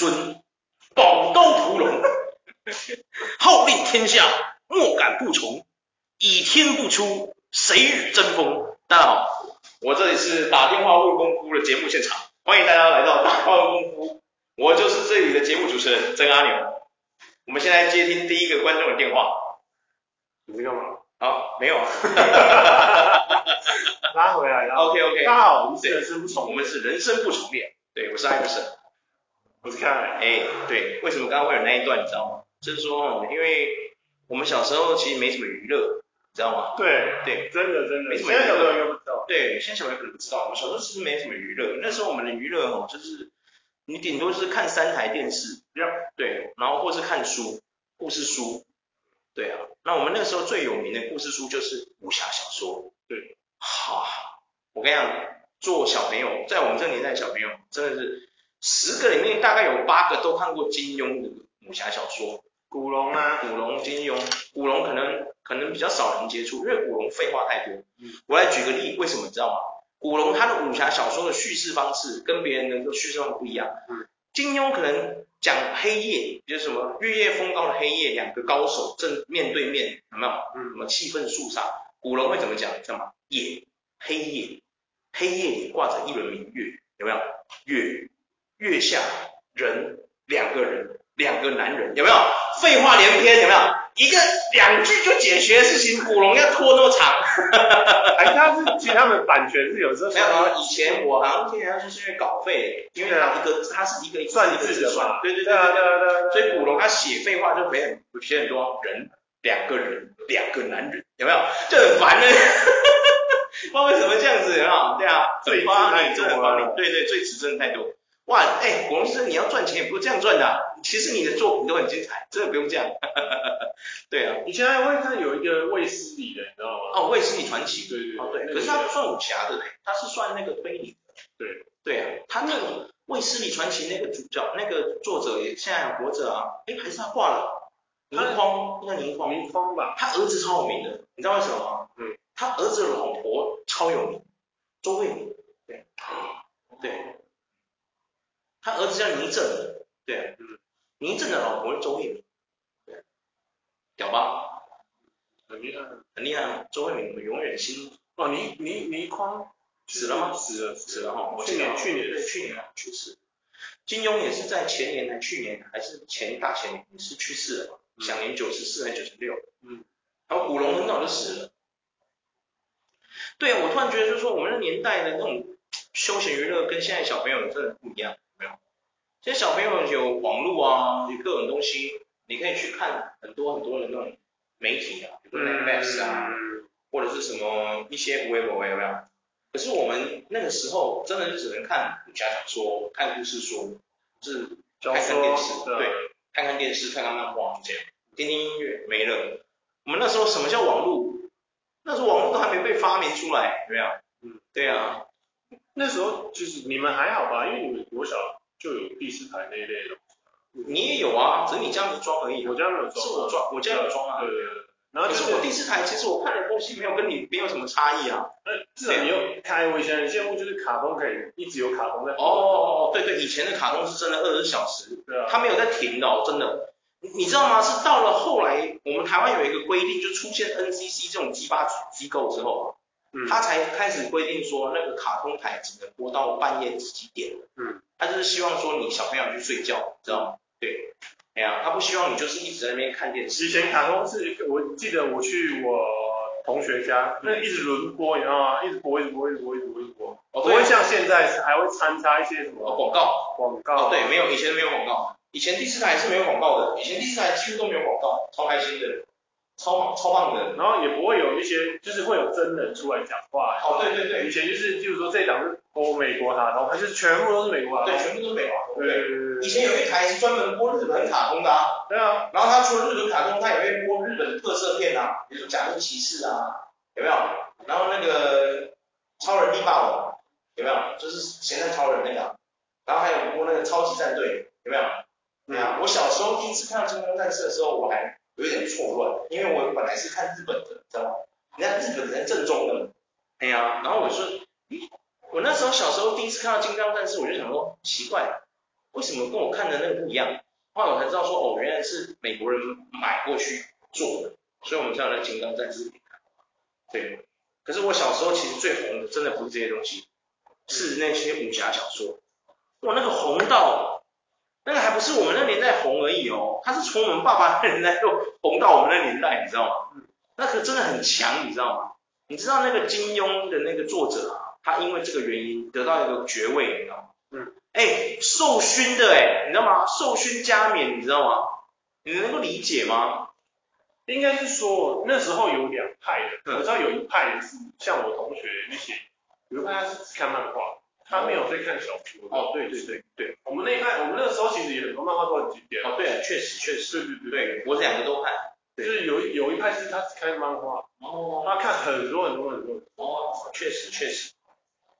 孙，宝刀屠龙，号令天下，莫敢不从，倚天不出，谁与争锋？大家好，我这里是打电话问功夫的节目现场，欢迎大家来到打电话问功夫，我就是这里的节目主持人曾阿牛。我们现在接听第一个观众的电话，你在干嘛？好，没有啊。拉回来了。OK OK。大家好，我们是人生不重，我们是人生不重练。对，我是艾德森。哎，对，为什么刚刚会有那一段，你知道吗？就是说，因为我们小时候其实没什么娱乐，你知道吗？对对，真的真的。没什么娱乐。现在小朋友应该不知道。对，现在小朋友可能不知道。我们小时候其实没什么娱乐，那时候我们的娱乐哦，就是你顶多是看三台电视。对，然后或是看书，故事书。对啊，那我们那时候最有名的故事书就是武侠小说。对。好，我跟你讲，做小朋友，在我们这个年代，小朋友真的是十个里面大概有八个都看过金庸的武侠小说。古龙啊，古龙、金庸，古龙可能可能比较少人接触，因为古龙废话太多。嗯。我来举个例，为什么你知道吗？古龙他的武侠小说的叙事方式跟别人的叙事方式不一样。嗯。金庸可能讲黑夜，就是什么月夜风高的黑夜，两个高手正面对面，有没有？嗯。什么气氛肃杀？古龙会怎么讲？你知道吗？夜，黑夜，黑夜里挂着一轮明月，有没有？月，月下人，两个人，两个男人，有没有？废话连篇，有没有？一个两句就解决的事情，古龙要拖那么长？哎，他是其实他们版权是有时候没有。以前我好像听人家说是因为稿费，因为他一个他是一个算字的嘛。对对对对对对。所以古龙他写废话就没很写很多人，两个人，两个男人，有没有？就很烦呢。不知道为什么这样子啊？对啊，最花你真的很烦你，对对，最词真的太多。哇，哎，古龙先生，你要赚钱也不是这样赚的，啊。其实你的作品都很精彩，真的不用这样。对啊，以前还会看有一个卫斯理的，你知道吗？哦，卫斯理传奇。对对对。哦对，可是他不算武侠的，他是算那个推理的。对。对啊，他那个卫斯理传奇那个主角，那个作者也现在还活着啊。哎，还是他挂了？倪匡，那倪匡。倪匡吧。他儿子超有名的，你知道为什么吗？嗯。他儿子的老婆超有名，周慧敏。对。对。他儿子叫倪震，对，嗯，倪震的老婆是周慧敏，对，屌吧？很厉害，很厉害，周慧敏永远心。哦，倪倪倪匡死了吗？死了，死了哈。去年去年对去年去世。金庸也是在前年还去年还是前大前年也是去世了嘛，享年九十四还是九十六？嗯。然后古龙很早就死了。对啊，我突然觉得就是说我们那年代的那种休闲娱乐跟现在小朋友真的不一样。现在小朋友有网络啊，有各种东西，你可以去看很多很多的那种媒体啊，比如 Netflix 啊，或者是什么一些微博有没有？可是我们那个时候真的就只能看武侠小说、看故事书，就是看看电视，对，看看电视、看看漫画，就这样，听听音乐没了。我们那时候什么叫网络？那时候网络都还没被发明出来，有没有？嗯，对啊，那时候就是你们还好吧，因为你们国小。就有第四台那一类的，你也有啊，只是你家没装而已。我家没有装，是我装，我家有装啊。对对对。然后可是我第四台，其实我看的东西没有跟你没有什么差异啊。呃，至少你又开，我以前很羡慕，就是卡通可以一直有卡通在。哦哦哦，对对，以前的卡通是真的二十四小时，对啊，它没有在停的哦，真的。你知道吗？是到了后来，我们台湾有一个规定，就出现 NCC 这种鸡巴机构之后，嗯，他才开始规定说那个卡通台只能播到半夜几几点，嗯。他就是希望说你小朋友去睡觉，知道吗？对，哎呀，他不希望你就是一直在那边看电视。以前卡通是，我记得我去我同学家，那一直轮播，你知道吗？一直播，一直播，一直播，一直播，一直播。不会像现在是还会掺插一些什么广告？广告。对，没有，以前没有广告。以前第四台是没有广告的，以前第四台几乎都没有广告，超开心的。超超棒的，然后也不会有一些，就是会有真人出来讲话。哦，对对对，以前就是，就是说这档是播美国卡通，它就是全部都是美国卡通。对，全部都是美国卡通。对对对。以前有一台是专门播日本卡通的啊。对啊。然后它除了日本卡通，它也会播日本特色片啊，比如说假面骑士啊，有没有？然后那个超人力霸王，有没有？就是咸蛋超人那个。然后还有播那个超级战队，有没有？对啊。我小时候第一次看到金刚战士的时候，我还。有点错乱，因为我本来是看日本的，知道吗？人家日本人正宗的，哎呀，然后我说，咦，我那时候小时候第一次看到金刚战士，我就想说奇怪，为什么跟我看的那个不一样？后来我才知道说，哦，原来是美国人买过去做的，所以我们才有那金刚战士。对，可是我小时候其实最红的，真的不是这些东西，是那些武侠小说。哇，那个红到，那个还不是我们那年代红而已哦，它是从我们爸爸那年代就红到我们那年代，你知道吗？那个真的很强，你知道吗？你知道那个金庸的那个作者啊，他因为这个原因得到一个爵位，你知道吗？嗯。哎，授勋的哎，你知道吗？授勋加冕，你知道吗？你能够理解吗？应该是说那时候有两派的，我知道有一派是像我同学那些，有一派他是只看漫画，他没有在看小说。哦，对对对对，我们那一派，我们那个时候其实也很多漫画都很经典。哦，对，确实确实。对对对对，我两个都看。就是有有一派是他只看漫画，哦，他看很多很多很多。哦，确实确实。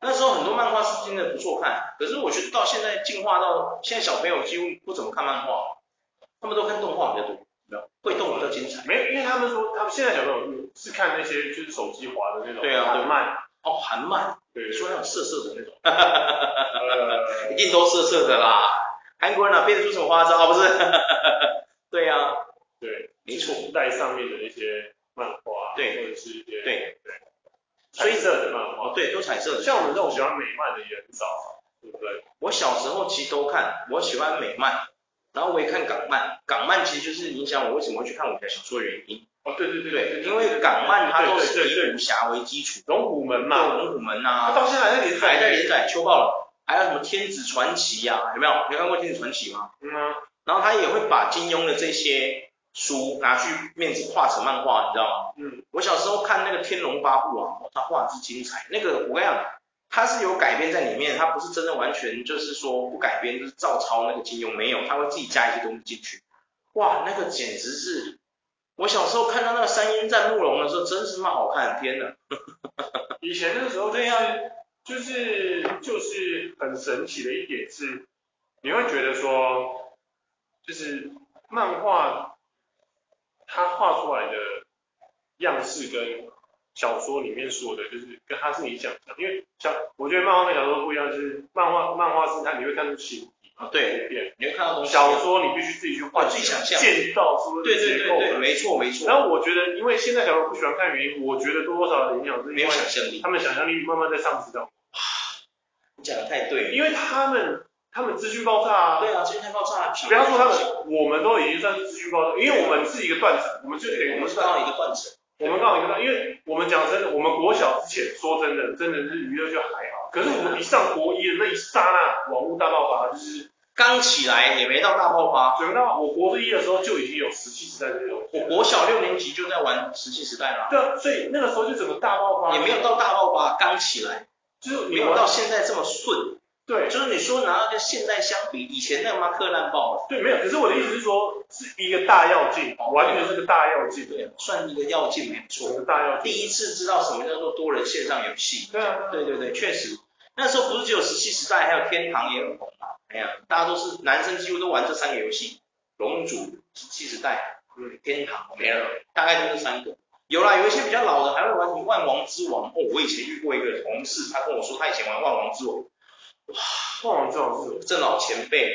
那时候很多漫画是真的不错看，可是我觉得到现在进化到现在小朋友几乎不怎么看漫画，他们都看动画比较多。会动比较精彩，没有，因为他们说他们现在小朋友是看那些就是手机滑的那种，对啊，韩漫，哦，韩漫，对，说那种色色的那种，哈哈哈哈哈，一定都色色的啦，韩国人哪变得出什么花招啊不是？对呀，对，没错，带上面的一些漫画，对，或者是一些，对。对，彩色的漫画，对，都彩色的，像我们这种喜欢美漫的也很少，对不对？我小时候其实都看，我喜欢美漫。然后我也看港漫，港漫其实就是影响我为什么会去看武侠小说的原因。哦，对对对对，因为港漫它都是以武侠为基础，龙虎门嘛，龙虎门呐，它到现在还在连载，还在连载，秋爆了，还有什么天子传奇呀，有没有？有看过天子传奇吗？嗯啊。然后他也会把金庸的这些书拿去面子画成漫画，你知道吗？嗯。我小时候看那个天龙八部啊，他画质精彩，那个我跟你讲。它是有改编在里面，它不是真的完全就是说不改编，就是照抄那个金庸，没有，他会自己加一些东西进去。哇，那个简直是，我小时候看到那个三英战慕容的时候，真是蛮好看，天哪！以前那个时候这样，就是就是很神奇的一点是，你会觉得说，就是漫画它画出来的样式跟。小说里面说的，就是跟他是你想象，因为像我觉得漫画跟小说不一样，就是漫画漫画是它你会看出形体啊，对，你会看到东西。小说你必须自己去画，自己想象，建造出对对对对，没错没错。然后我觉得，因为现在小朋友不喜欢看原因，我觉得多多少少影响是没有想象力，他们想象力慢慢在丧失掉。你讲的太对了，因为他们他们资讯爆炸啊，对啊，资讯太爆炸了。不要说他们，我们都已经算是资讯爆炸，因为我们是一个断层，我们就得我们是到一个断层。我们刚好一个，因为我们讲真的，我们国小之前说真的，真的是娱乐就还好。可是我们一上国一的那一刹那，网络大爆发，就是刚起来也没到大爆发。等到我国一的时候就已经有石器时代这种，我国小六年级就在玩石器时代了。对啊，所以那个时候就整个大爆发。也没有到大爆发，刚起来，就是没有到现在这么顺。对，就是你说拿到跟现在相比，以前那个妈克烂爆。对，没有。可是我的意思是说，是一个大药剂，完全是个大药剂，对，算一个药剂没错。个大跃进。第一次知道什么叫做多人线上游戏。对啊。对对对，确实，那时候不是只有石器时代，还有天堂也很红嘛。哎呀，大家都是男生，几乎都玩这三个游戏：龙族、石器时代、嗯，天堂没了，大概就这三个。有啦，有一些比较老的还会玩什么万王之王。哦，我以前遇过一个同事，他跟我说他以前玩万王之王。哇，万王之王是这老前辈，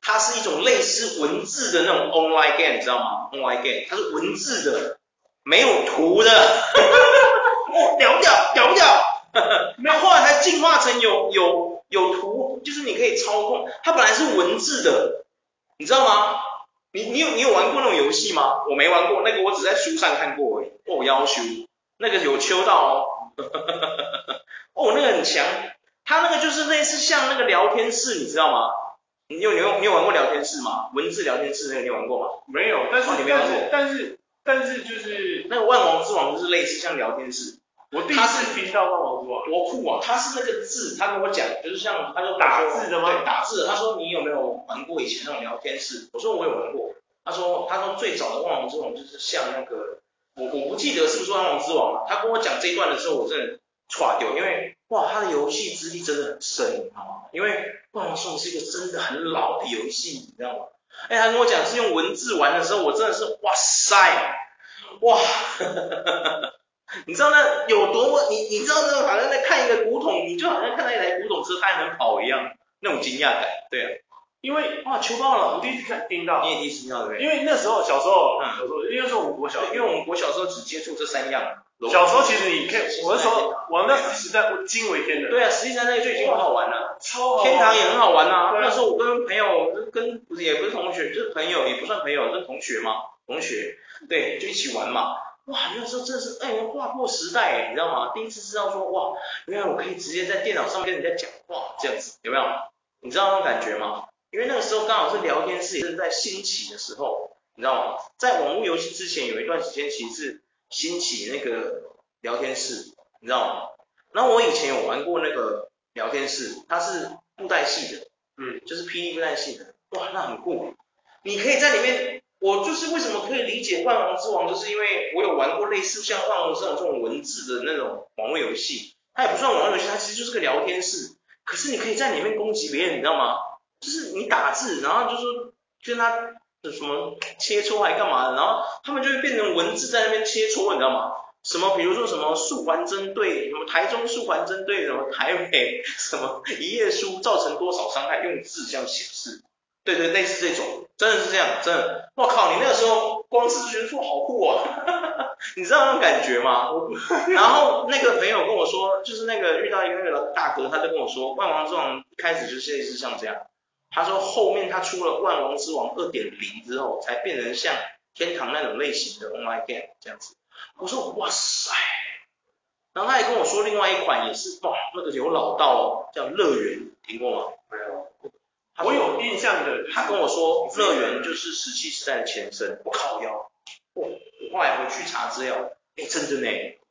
它是一种类似文字的那种 online game，你知道吗？online game，它是文字的，没有图的。哦，屌不屌？屌不屌？那后来还进化成有有有图，就是你可以操控。它本来是文字的，你知道吗？你你有你有玩过那种游戏吗？我没玩过，那个我只在书上看过而已。哦，要求那个有秋到哦。哦，那个很强。它那个就是类似像那个聊天室，你知道吗？你有你有你有玩过聊天室吗？文字聊天室那个你有玩过吗？没有，但是但是但是但是就是那个万王之王就是类似像聊天室。我第一次听到万王之王，多酷啊！他是那个字，他跟我讲就是像他就打字的吗？对，打字。他说你有没有玩过以前那种聊天室？我说我有玩过。他说他说最早的万王之王就是像那个我我不记得是不是万王之王了。他跟我讲这一段的时候，我真的剉掉，因为。哇，他的游戏资历真的很深，你知道吗？因为《万王之王》是一个真的很老的游戏，你知道吗？哎，他跟我讲是用文字玩的时候，我真的是哇塞，哇，你知道那有多么？你你知道那种好像在看一个古董，你就好像看到一台古董车，它还能跑一样，那种惊讶感，对啊。因为哇，球爆了，我第一次看听到，你也第一次听到对不对？因为那时候小时候，嗯，小时候，因为那时候我们国小，因为我们国小时候只接触这三样。小时候其实你可以，我是说玩那时代惊为天人。对啊，实际上那个就已经很好玩了，超好。天堂也很好玩啊。那时候我跟朋友，跟也不是同学，就是朋友，也不算朋友，跟同学嘛，同学，对，就一起玩嘛。哇，那时候真的是，哎，划破时代，你知道吗？第一次知道说，哇，原来我可以直接在电脑上面跟人家讲话，这样子，有没有？你知道那种感觉吗？因为那个时候刚好是聊天室也正在兴起的时候，你知道吗？在网络游戏之前有一段时间，其实是兴起那个聊天室，你知道吗？然后我以前有玩过那个聊天室，它是布袋戏的，嗯，就是霹雳布袋戏的，哇，那很酷，你可以在里面。我就是为什么可以理解《万王之王》，就是因为我有玩过类似像《万王之王》这种文字的那种网络游戏，它也不算网络游戏，它其实就是个聊天室。可是你可以在里面攻击别人，你知道吗？就是你打字，然后就说跟他什么切磋还干嘛的，然后他们就会变成文字在那边切磋，你知道吗？什么比如说什么素还真对，什么台中素还真对，什么台北 什么一页书造成多少伤害，用字这样显示。对对，类似这种，真的是这样，真的，我靠，你那个时候光是觉得说好酷啊，你知道那种感觉吗？然后那个朋友跟我说，就是那个遇到一个那个大哥，他就跟我说，《万王之王》开始就是类似像这样，他说后面他出了《万王之王》二点零之后，才变成像天堂那种类型的 online game 这样子。我说哇塞，然后他也跟我说另外一款也是，哇，那个有老道哦，叫乐园，听过吗？没有。我有印象的，他跟我说乐园就是石器时代的前身。我靠腰，我我后来回去查资料，哎，真的呢，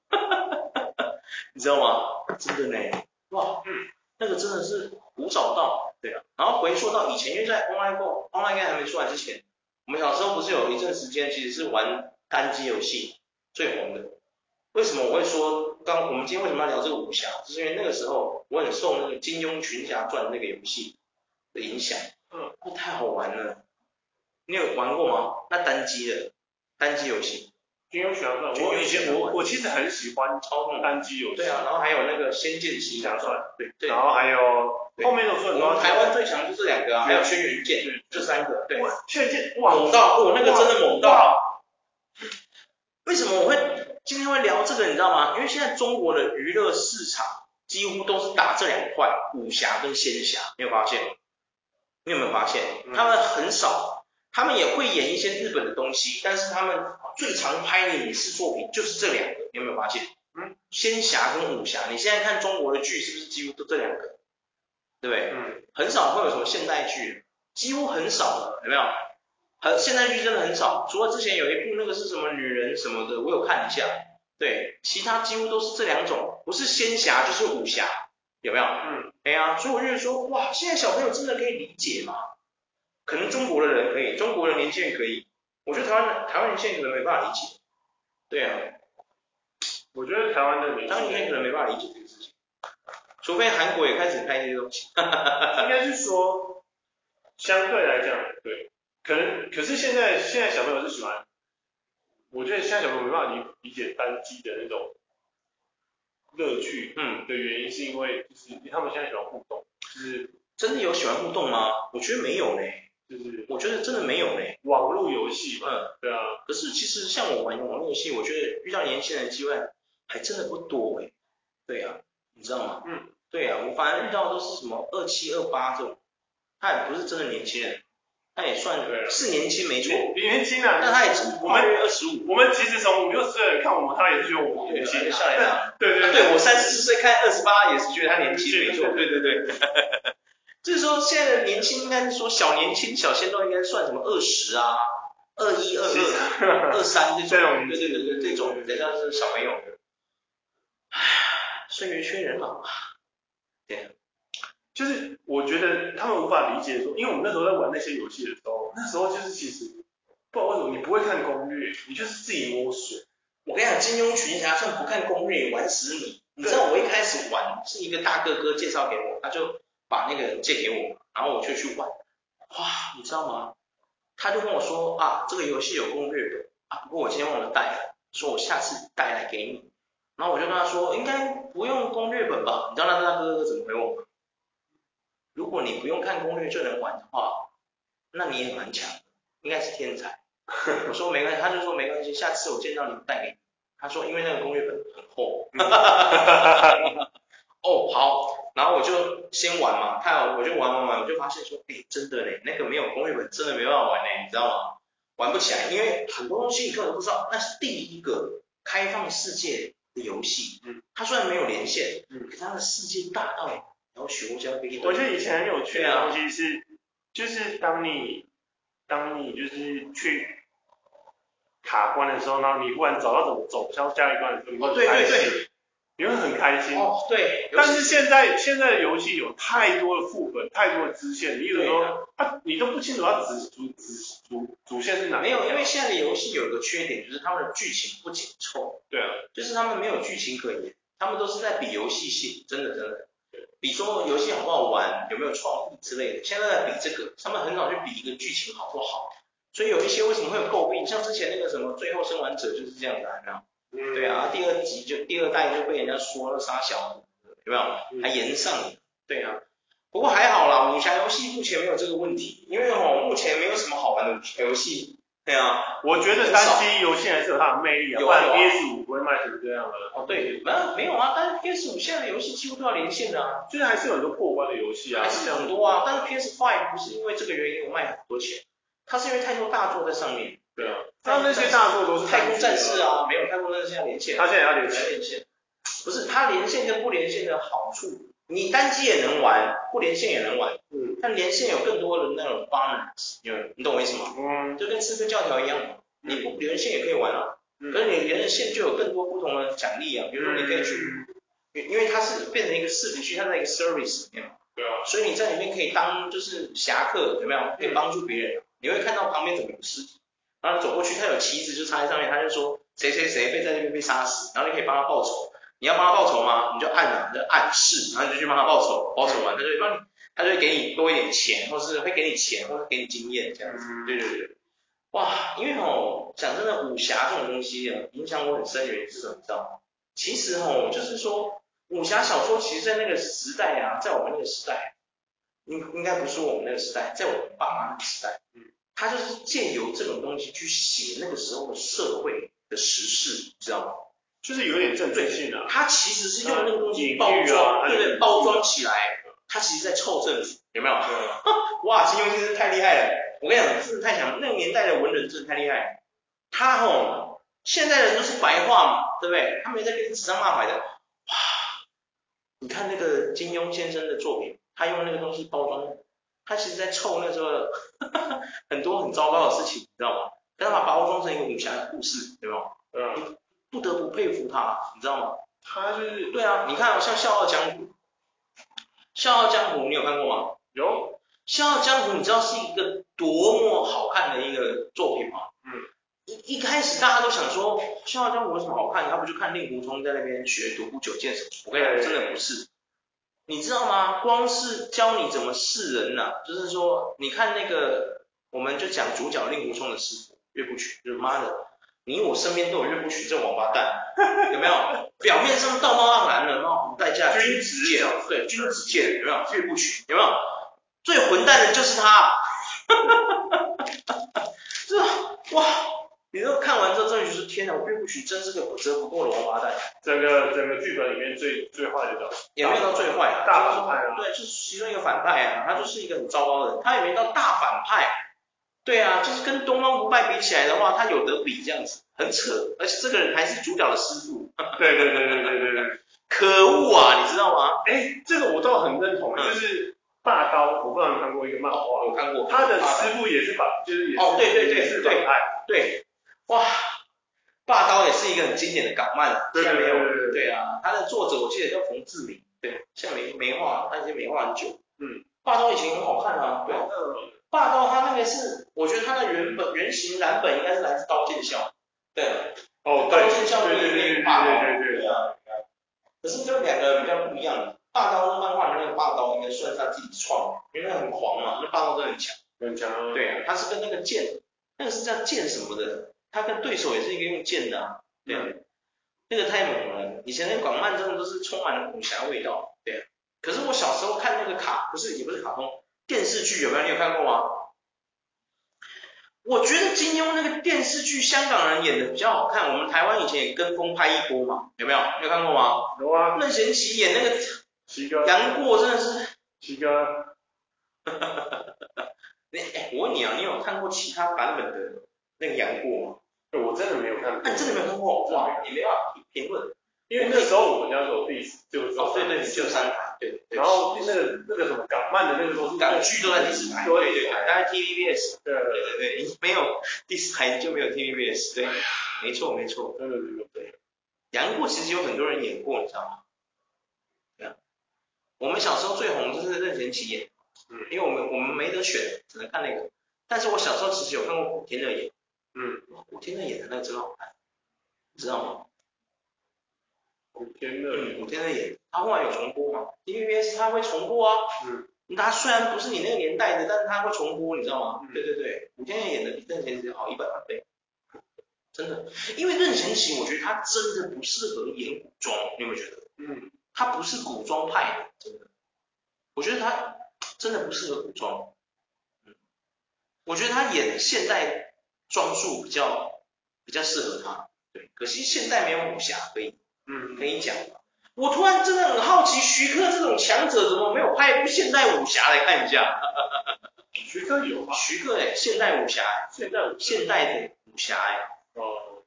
你知道吗？真的呢，哇，嗯，那个真的是古早道，对啊。然后回溯到以前，因为在 online game，online game 还没出来之前，我们小时候不是有一阵时间其实是玩单机游戏最红的。为什么我会说刚我们今天为什么要聊这个武侠？就是因为那个时候我很受那个金庸群侠传那个游戏。的影响，嗯，那太好玩了。你有玩过吗？那单机的单机游戏，金庸群侠传，我以前我我其实很喜欢操控单机游戏。对啊，然后还有那个仙剑奇侠传，对对。然后还有后面有说很多。台湾最强就这两个啊，还有轩辕剑，这三个。对，轩辕剑哇，猛到哦，那个真的猛到。为什么我会今天会聊这个？你知道吗？因为现在中国的娱乐市场几乎都是打这两块，武侠跟仙侠，你有发现？你有没有发现，他们很少，他们也会演一些日本的东西，但是他们最常拍的影视作品就是这两个，你有没有发现？嗯，仙侠跟武侠，你现在看中国的剧是不是几乎都这两个？对不对？嗯，很少会有什么现代剧，几乎很少了，有没有？很现代剧真的很少，除了之前有一部那个是什么女人什么的，我有看一下，对，其他几乎都是这两种，不是仙侠就是武侠。有没有？嗯，哎呀，所以我就说，哇，现在小朋友真的可以理解吗？可能中国的人可以，中国的年轻人可以，我觉得台湾台湾年轻人可能没办法理解。对啊，我觉得台湾的年轻人可能没办法理解这个事情，除非韩国也开始拍这些东西。应该是说，相对来讲，对，可能，可是现在现在小朋友是喜欢，我觉得现在小朋友没办法理理解单机的那种。乐趣，嗯，的原因是因为就是他们现在喜欢互动，就是真的有喜欢互动吗？我觉得没有呢，就是我觉得真的没有呢。网络游戏，嗯，对啊。可是其实像我玩网络游戏，我觉得遇到年轻人的机会还真的不多哎。对啊，你知道吗？嗯，对啊，我反而遇到的都是什么二七二八这种，他也不是真的年轻人。他也算是年轻没错，年轻啊，但他也只我们二十五，我们其实从五六十岁看我们，他也是觉得我们年轻下来的，对对 对，我三十四岁看二十八也是觉得他年轻没错，对对对，就是说现在的年轻应该是说小年轻小鲜肉应该算什么二十啊，二一二二 二三这种，对对对对这种人家是小朋友，唉，岁月催人老啊，对。就是我觉得他们无法理解说，因为我们那时候在玩那些游戏的时候，那时候就是其实不知道为什么你不会看攻略，你就是自己摸索。我跟你讲，金庸群侠算不看攻略玩死你。你知道我一开始玩是一个大哥哥介绍给我，他就把那个借给我，然后我就去玩。哇，你知道吗？他就跟我说啊，这个游戏有攻略的啊，不过我今天忘了带了，说我下次带来给你。然后我就跟他说，应该不用攻略本吧？你知道那大哥哥怎么回我吗？如果你不用看攻略就能玩的话，那你也蛮强，应该是天才。我说没关系，他就说没关系，下次我见到你带给你。他说因为那个攻略本很厚。哦好，然后我就先玩嘛，看我就玩玩玩，我就发现说，哎真的嘞，那个没有攻略本真的没办法玩嘞，你知道吗？玩不起来，因为很多东西你根本不知道，那是第一个开放世界的游戏。嗯。它虽然没有连线，嗯，可是它的世界大到，然后学过这样飞。我觉得以前很有趣的东西是，就是当你当你就是去卡关的时候，然后你忽然找到怎么走向下一关的时候，你会很开心。你会很开心哦，对。但是现在现在的游戏有太多的副本，太多的支线，你有时候它你都不清楚它主主主主主线是哪？没有，因为现在的游戏有个缺点，就是他们的剧情不紧凑。对啊。就是他们没有剧情可言，他们都是在比游戏性，真的真的。比说游戏好不好玩，有没有创意之类的，现在在比这个，他们很少去比一个剧情好不好。所以有一些为什么会有诟病，像之前那个什么《最后生还者》就是这样子，有没有？对啊，第二集就第二代就被人家说了杀小，有没有？还延上了。对啊，不过还好啦，武侠游戏目前没有这个问题，因为哦目前没有什么好玩的武侠游戏。对啊，我觉得单机游戏还是有它的魅力啊，不然 PS 五不会卖成这样的。哦对，没有没有啊，但是 PS 五现在的游戏几乎都要连线的啊，就是还是有很多过关的游戏啊，还是很多啊，但是 PS Five 不是因为这个原因我卖很多钱，它是因为太多大作在上面。对啊，他那些大作都是太空战士啊，没有太空战士要连线，他现在要连线，连线，不是他连线跟不连线的好处，你单机也能玩，不连线也能玩，嗯，但连线有更多的那种 bonus，你懂我意思吗？嗯，就跟刺客教条一样嘛，你不连线也可以玩啊，可是你连了线就有更多不同的奖励啊，比如说你可以去，因为它是变成一个视频区，它在一个 service 里面嘛，对啊，所以你在里面可以当就是侠客，有没有？可以帮助别人，你会看到旁边怎么有尸体。然后走过去，他有旗子就插在上面，他就说谁谁谁被在那边被杀死，然后你可以帮他报仇。你要帮他报仇吗？你就按了，你就按是，然后你就去帮他报仇，报仇完他就会帮你，他就会给你多一点钱，或是会给你钱，或是给你经验这样子。对对对。哇，因为哦，讲真的，武侠这种东西啊，影响我很深的原因是什么？你知道吗？其实哦，就是说武侠小说，其实在那个时代啊，在我们那个时代，应应该不是我们那个时代，在我们爸妈那个时代，嗯。他就是借由这种东西去写那个时候的社会的时事，你知道吗？就是有点政治性的。他其实是用那个东西包装，啊、对对，包装起来，他其实在臭政府，有没有？对。哇，金庸先生太厉害了！我跟你讲，真的太强，那个年代的文人真的太厉害。他吼，现在人都是白话嘛，对不对？他没在跟你指桑骂槐的。哇，你看那个金庸先生的作品，他用那个东西包装。他其实在臭那时候 很多很糟糕的事情，你知道吗？但他把包装成一个武侠的故事，对吧？嗯。不得不佩服他，你知道吗？他就是。对啊，你看，像《笑傲江湖》，《笑傲江湖》你有看过吗？有。《笑傲江湖》你知道是一个多么好看的一个作品吗？嗯。一一开始大家都想说，《笑傲江湖》有什么好看？他不就看令狐冲在那边学独孤九剑什么？我跟你讲，真的不是。你知道吗？光是教你怎么示人呐、啊，就是说，你看那个，我们就讲主角令狐冲的师傅岳不群，就是妈的，你我身边都有岳不群这王八蛋，有没有？表面上道貌岸然的，冒无代价君子剑，对，君子剑，有没有？岳不群，有没有？最混蛋的就是他，哈哈哈哈哈，这哇！你都看完之后，真的就是天哪！我并不许真是个不折不扣的王八蛋。整个整个剧本里面最最坏的角色，也没有到最坏啊，大反派啊。对，就是其中一个反派啊，他就是一个很糟糕的人，他也没到大反派。对啊，就是跟东方不败比起来的话，他有得比这样子，很扯。而且这个人还是主角的师傅。对对对对对对对。可恶啊，你知道吗？哎，这个我倒很认同，就是霸刀，我不知道你看过一个漫画，我看过，他的师傅也是把，就是也是哦，对对对，是反派，对。哇，霸刀也是一个很经典的港漫啊，现在没有了。对啊，他的作者我记得叫冯志明，对，现在没没画，他已经没画很久。嗯，霸刀以前很好看啊，对。霸刀他那个是，我觉得他的原本原型蓝本应该是来自刀剑笑。对。哦，刀剑笑里面那个霸刀，对对对啊。可是这两个比较不一样，霸刀的漫画里面那个霸刀应该算是他自己创，因为他很狂嘛，那霸刀真的很强。很强。对啊，他是跟那个剑，那个是叫剑什么的。他跟对手也是一个用剑的，啊，对，嗯、那个太猛了。以前那个广漫真的都是充满了武侠味道，对，啊。可是我小时候看那个卡，不是也不是卡通，电视剧有没有？你有看过吗？我觉得金庸那个电视剧香港人演的比较好看，我们台湾以前也跟风拍一波嘛，有没有？有看过吗？有啊。任贤齐演那个杨过真的是。七哥。你哎，我问你啊，你有看过其他版本的那个杨过吗？我真的没有看过。那你真的没有看过？哇，你没办法评论，因为那时候我们家有第四，就哦对对，就三台，对对。然后那个那个什么港漫的那个都是港剧都在第四台，对对对，大概 TVBS，对对对对，没有第四台就没有 TVBS，对，没错没错，对对对对。杨过其实有很多人演过，你知道吗？对啊，我们小时候最红就是任贤齐演，嗯，因为我们我们没得选，只能看那个。但是我小时候其实有看过古天乐演，嗯，古天乐演的那个真好看，你知道吗？古天乐，古天乐演，他后来有重播吗？TVBS 他会重播啊，嗯，他虽然不是你那个年代的，但是他会重播，你知道吗？嗯、对对对，古天乐演的比任贤齐好一百万倍，真的，因为任贤齐我觉得他真的不适合演古装，你有没有觉得？嗯，他不是古装派的，真的，我觉得他真的不适合古装，嗯，我觉得他演现代装束比较比较适合他，对，可惜现代没有武侠可以。嗯，可以讲，我突然真的很好奇，徐克这种强者怎么没有拍一部现代武侠来看一下？徐克有吗？徐克哎，现代武侠，现代武现代的武侠哎。哦。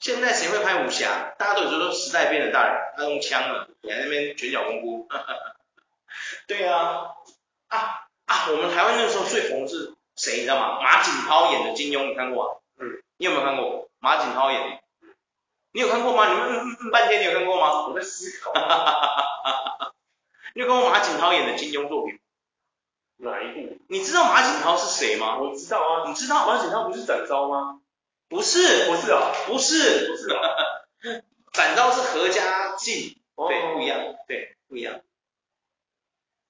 现在谁会拍武侠？大家都觉得时代变了，大人，他用枪了，你在那边拳脚功夫。对啊，啊啊，我们台湾那时候最红是谁？你知道吗？马景涛演的金庸，你看过吗？嗯。你有没有看过？马景涛演的。你有看过吗？你们嗯嗯半天，你有看过吗？我在思考。你有看过马景涛演的金庸作品？哪一部？你知道马景涛是谁吗？我知道啊。你知道马景涛不是展昭吗？不是，不是啊，不是，不是啊。展昭是何家劲，对，不一样，对，不一样。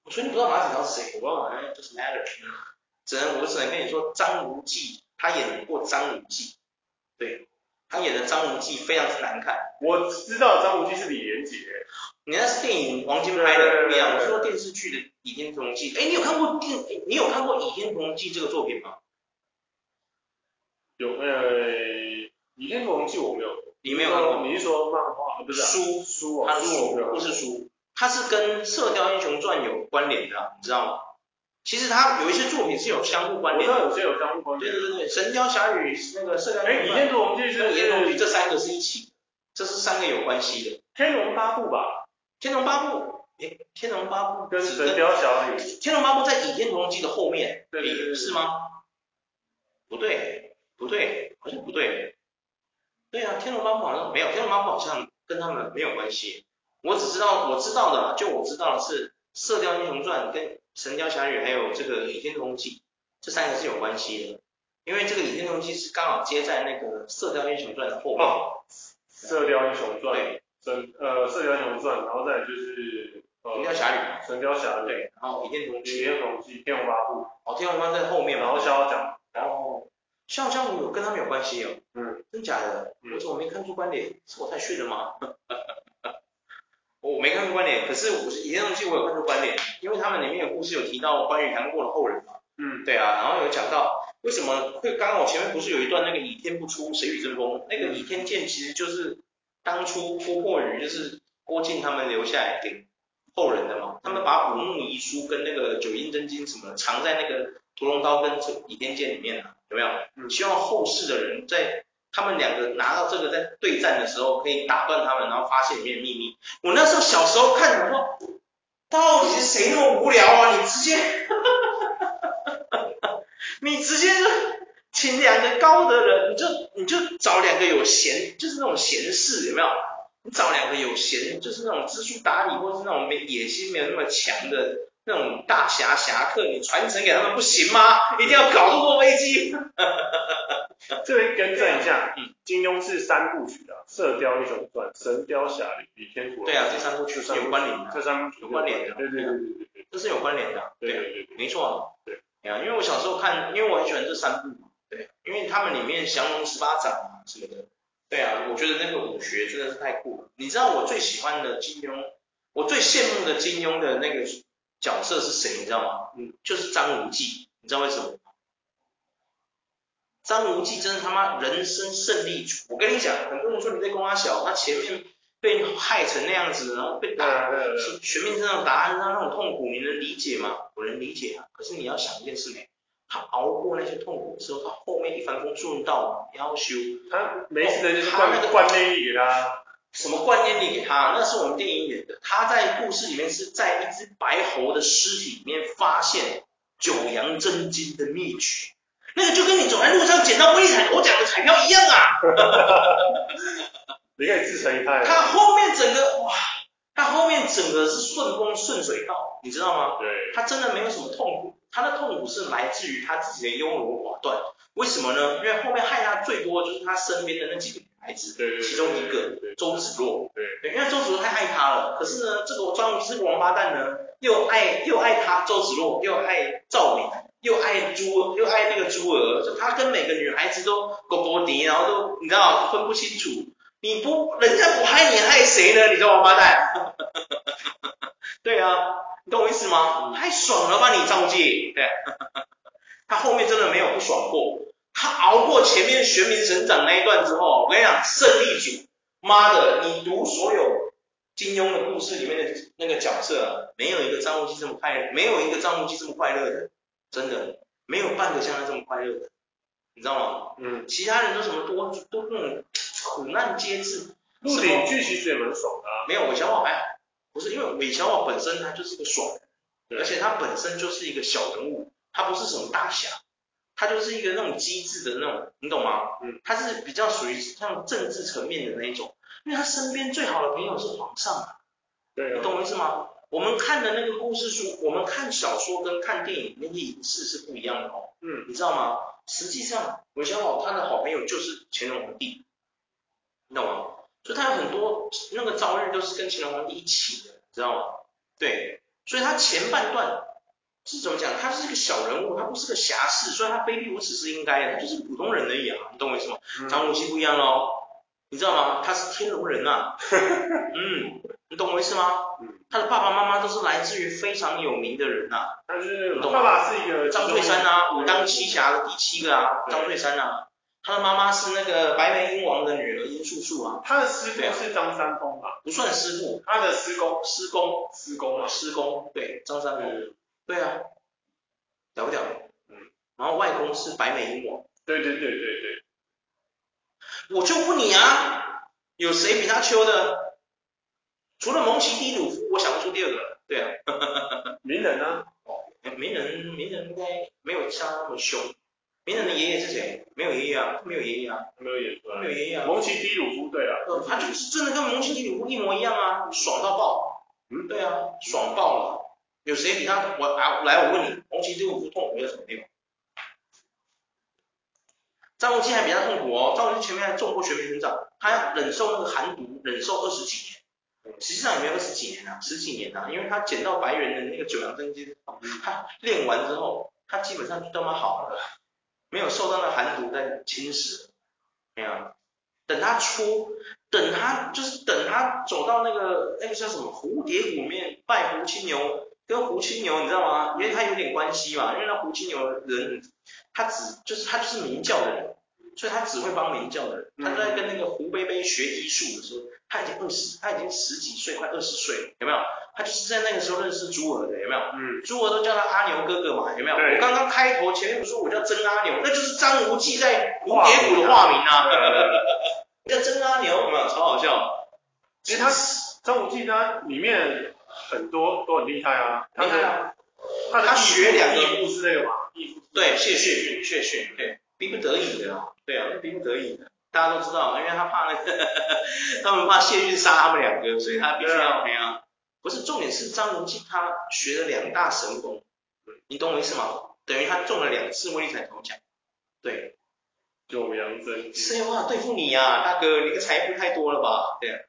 我说你不知道马景涛是谁？我不知道，哎，Doesn't matter。只能我只能跟你说，张无忌，他演过张无忌，对。他演的张无忌非常之难看。我知道张无忌是李连杰，你那是电影王晶拍的不一样。我是说电视剧的《倚天屠龙记》。哎，你有看过电？你有看过《倚天屠龙记》这个作品吗？有，呃，《倚天屠龙记》我没有。你没有看过？你是说漫画？不是书书啊？它是书，不是书。它是跟《射雕英雄传》有关联的，你知道吗？其实他有一些作品是有相互关联的，我知道有些有相互关联。对对对对，神雕侠侣那个射雕，哎，倚天屠龙记是倚天屠龙记这三个是一起，这是三个有关系的。天龙八部吧？天龙八部，哎，天龙八部跟神雕侠侣，天龙八部在倚天屠龙记的后面，对对对，是吗？不对，不对，好像不对。对啊，天龙八部好像没有，天龙八部好像跟他们没有关系。我只知道我知道的，就我知道的是射雕英雄传跟。神雕侠侣还有这个倚天屠龙记，这三个是有关系的，因为这个倚天屠龙记是刚好接在那个射雕英雄传的后面。哦，射雕英雄传，对，神呃射雕英雄传，然后再就是神雕侠侣，神雕侠侣，对，然后倚天屠龙记，倚天屠龙记，天龙八部，哦，天龙八部在后面，然后笑傲江。湖，然后笑傲江湖有跟他们有关系哦，嗯，真假的？我怎么没看出关联？是我太逊了吗？我没看过关联，可是我倚天屠龙记我有看出关联，因为他们里面有故事有提到关于杨过的后人嘛。嗯，对啊，然后有讲到为什么会，刚刚我前面不是有一段那个倚天不出，谁与争锋？那个倚天剑其实就是当初郭破于就是郭靖他们留下来给后人的嘛，他们把五木遗书跟那个九阴真经什么的藏在那个屠龙刀跟倚天剑里面了，有没有？嗯，希望后世的人在。他们两个拿到这个在对战的时候，可以打断他们，然后发现里面的秘密。我那时候小时候看，我说，到底是谁那么无聊啊？你直接，你直接就请两个高的人，你就你就找两个有闲，就是那种闲事，有没有？你找两个有闲，就是那种知书达理，或是那种没野心没有那么强的那种大侠侠客，你传承给他们不行吗？一定要搞这么多危机？这边更正一下，嗯，金庸是三部曲的，《射雕英雄传》、《神雕侠侣》、《倚天屠龙记》。对啊，这三部曲是有关联的，这三部曲有关联的，对对对对对，这是有关联的，对对对，没错，对，啊，因为我小时候看，因为我很喜欢这三部嘛，对，因为他们里面降龙十八掌啊什么的，对啊，我觉得那个武学真的是太酷了。你知道我最喜欢的金庸，我最羡慕的金庸的那个角色是谁？你知道吗？嗯，就是张无忌，你知道为什么？张无忌真的他妈人生胜利组。我跟你讲，很多人说你在公阿小，他前面被害成那样子，然后被打，玄冥这种答案，让那种痛苦，你能理解吗？我能理解啊。可是你要想一件事没，他熬过那些痛苦之后，他后面一帆风顺到，要修，他没事的就是灌那个灌内力给他。什么观念力给他？那是我们电影演的。他在故事里面是在一只白猴的尸体里面发现九阳真经的秘诀，那个就跟你走在路上捡到威力彩头奖的彩票一样啊！你可以自成一派。他后面整个哇，他后面整个是顺风顺水道，你知道吗？对。他真的没有什么痛苦，他的痛苦是来自于他自己的优柔寡断。为什么呢？因为后面害他最多的就是他身边的那几个女。孩子，对对对，其中一个周芷若，对，对，因为周芷若太爱他了。可是呢，这个张无忌这个王八蛋呢，又爱又爱他周芷若，又爱赵敏，又爱朱，又爱那个猪儿，就他跟每个女孩子都勾勾搭，然后都你知道分不清楚。你不，人家不害你，害谁呢？你这王八蛋。对啊，你懂我意思吗？太爽了吧你张无忌，对，他后面真的没有不爽过。他熬过前面玄冥神掌那一段之后，我跟你讲，胜利组，妈的，你读所有金庸的故事里面的那个角色，没有一个张无忌这么快乐，没有一个张无忌这么快乐的，真的，没有半个像他这么快乐的，你知道吗？嗯，其他人都什么多都那种苦难皆至。鹿鼎记其实也蛮爽的啊。没有韦小宝还好，不是因为韦小宝本身他就是个爽人，而且他本身就是一个小人物，他不是什么大侠。他就是一个那种机智的那种，你懂吗？嗯，他是比较属于像政治层面的那一种，因为他身边最好的朋友是皇上啊。对啊，你懂我意思吗？我们看的那个故事书，我们看小说跟看电影那个影视是不一样的哦。嗯，你知道吗？实际上，韦小宝他的好朋友就是乾隆皇帝，你懂吗？所以他有很多那个遭遇都是跟乾隆皇帝一起的，知道吗？对，所以他前半段。是怎么讲？他是一个小人物，他不是个侠士，所以他卑鄙无耻是应该的，他就是普通人而已啊，你懂我意思吗？张无忌不一样喽，你知道吗？他是天龙人呐、啊，嗯，你懂我意思吗？他的爸爸妈妈都是来自于非常有名的人呐、啊，但是爸爸是一个张翠山啊，武当七侠的第七个啊，张翠山啊，他的妈妈是那个白眉鹰王的女儿殷素素啊，他的师傅是张三丰吧？不算师傅，他的师公，师公，师公啊，师公，对，张三丰。对啊，屌不屌？嗯，然后外公是白眉鹰王。对对对对对。我就问你啊，有谁比他秋的？除了蒙奇迪鲁夫，我想不出第二个了。对啊。名人呢？哦，名人，名人应该没有像他那么凶。名人的爷爷是谁？没有爷爷啊，没有爷爷啊，没有爷爷，没有爷爷啊。蒙奇迪鲁夫，对啊。他就是真的跟蒙奇迪鲁夫一模一样啊，爽到爆。嗯，对啊，爽爆了。有谁比他我啊？来，我问你，蒙奇迪鲁夫痛苦在什么地方？张无忌还比他痛苦哦。张无忌前面还中过玄冥神掌，他要忍受那个寒毒，忍受二十几年。实际上也没有十几年啊，十几年啊，因为他捡到白猿的那个九阳真经，他练完之后，他基本上就他妈好了，没有受到那寒毒在侵蚀。没有，等他出。等他就是等他走到那个那个叫什么蝴蝶谷面拜胡青牛，跟胡青牛你知道吗？因为他有点关系嘛，因为那胡青牛人他只就是他就是明教的人，所以他只会帮明教的人。他在跟那个胡贝贝学医术的时候，他已经二十，他已经十几岁，快二十岁了，有没有？他就是在那个时候认识朱儿的，有没有？嗯，朱儿都叫他阿牛哥哥嘛，有没有？我刚刚开头前面不是说我叫曾阿牛，那就是张无忌在蝴蝶谷的化名啊。叫曾阿牛，有没有？超好笑。其实他张无忌他里面很多都很厉害啊。厉害啊！他他学两个义父是那个嘛？义父对，谢逊，谢逊，对，逼不得已的啊。对啊，逼不得已的。大家都知道，因为他怕那个，他们怕谢逊杀他们两个，所以他必须要那样。不是重点是张无忌他学了两大神功，你懂我意思吗？等于他中了两次威力彩头奖。对。九阳真经，谁有办法对付你呀、啊，大哥？你个财富太多了吧？对、啊，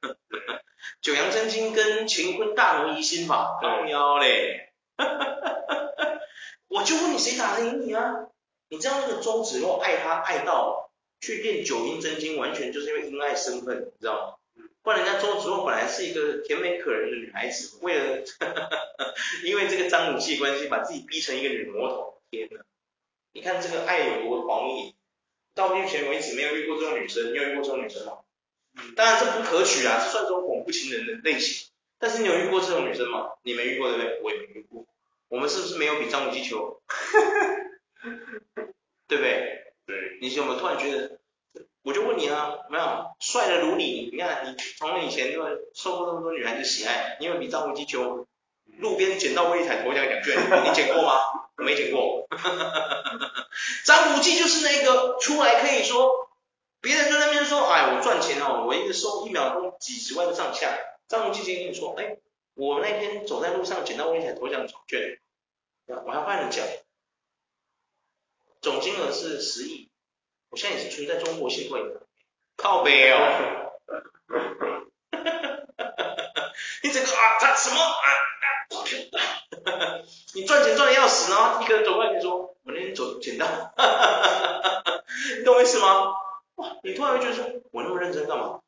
九阳真经跟乾坤大挪移心法，高腰嘞。我就问你，谁打得赢你啊？你知道那个周芷若爱他爱到去练九阴真经，完全就是因为因爱生恨，你知道吗？不然人家周芷若本来是一个甜美可人的女孩子，为了 因为这个张无忌关系，把自己逼成一个女魔头。天哪！你看这个爱有多狂野。到目前为止没有遇过这种女生，你有遇过这种女生吗？嗯，当然这不可取啊，这算种恐怖情人的类型。但是你有遇过这种女生吗？你没遇过对不对？我也没遇过。我们是不是没有比张无忌求？对不对？对。你有没有突然觉得？我就问你啊，没有帅的如你，你看你从以前就受过那么多女孩子喜爱，你有比张无忌求？路边捡到威力彩头奖奖券，你捡过吗？我没捡过。张无忌就是那个出来可以说，别人就在那边说，哎，我赚钱哦，我一个收一秒钟几十万上下。张无忌直接跟你说，哎，我那天走在路上捡到威力彩头奖奖券，我还帮你讲，总金额是十亿，我现在也是存在中国信汇的，靠北哦。你整个啊，他什么啊？你赚钱赚的要死，然后一个人走过来跟你说，我那天走捡到，你懂我意思吗？哇，你突然会觉得说，我那么认真干嘛？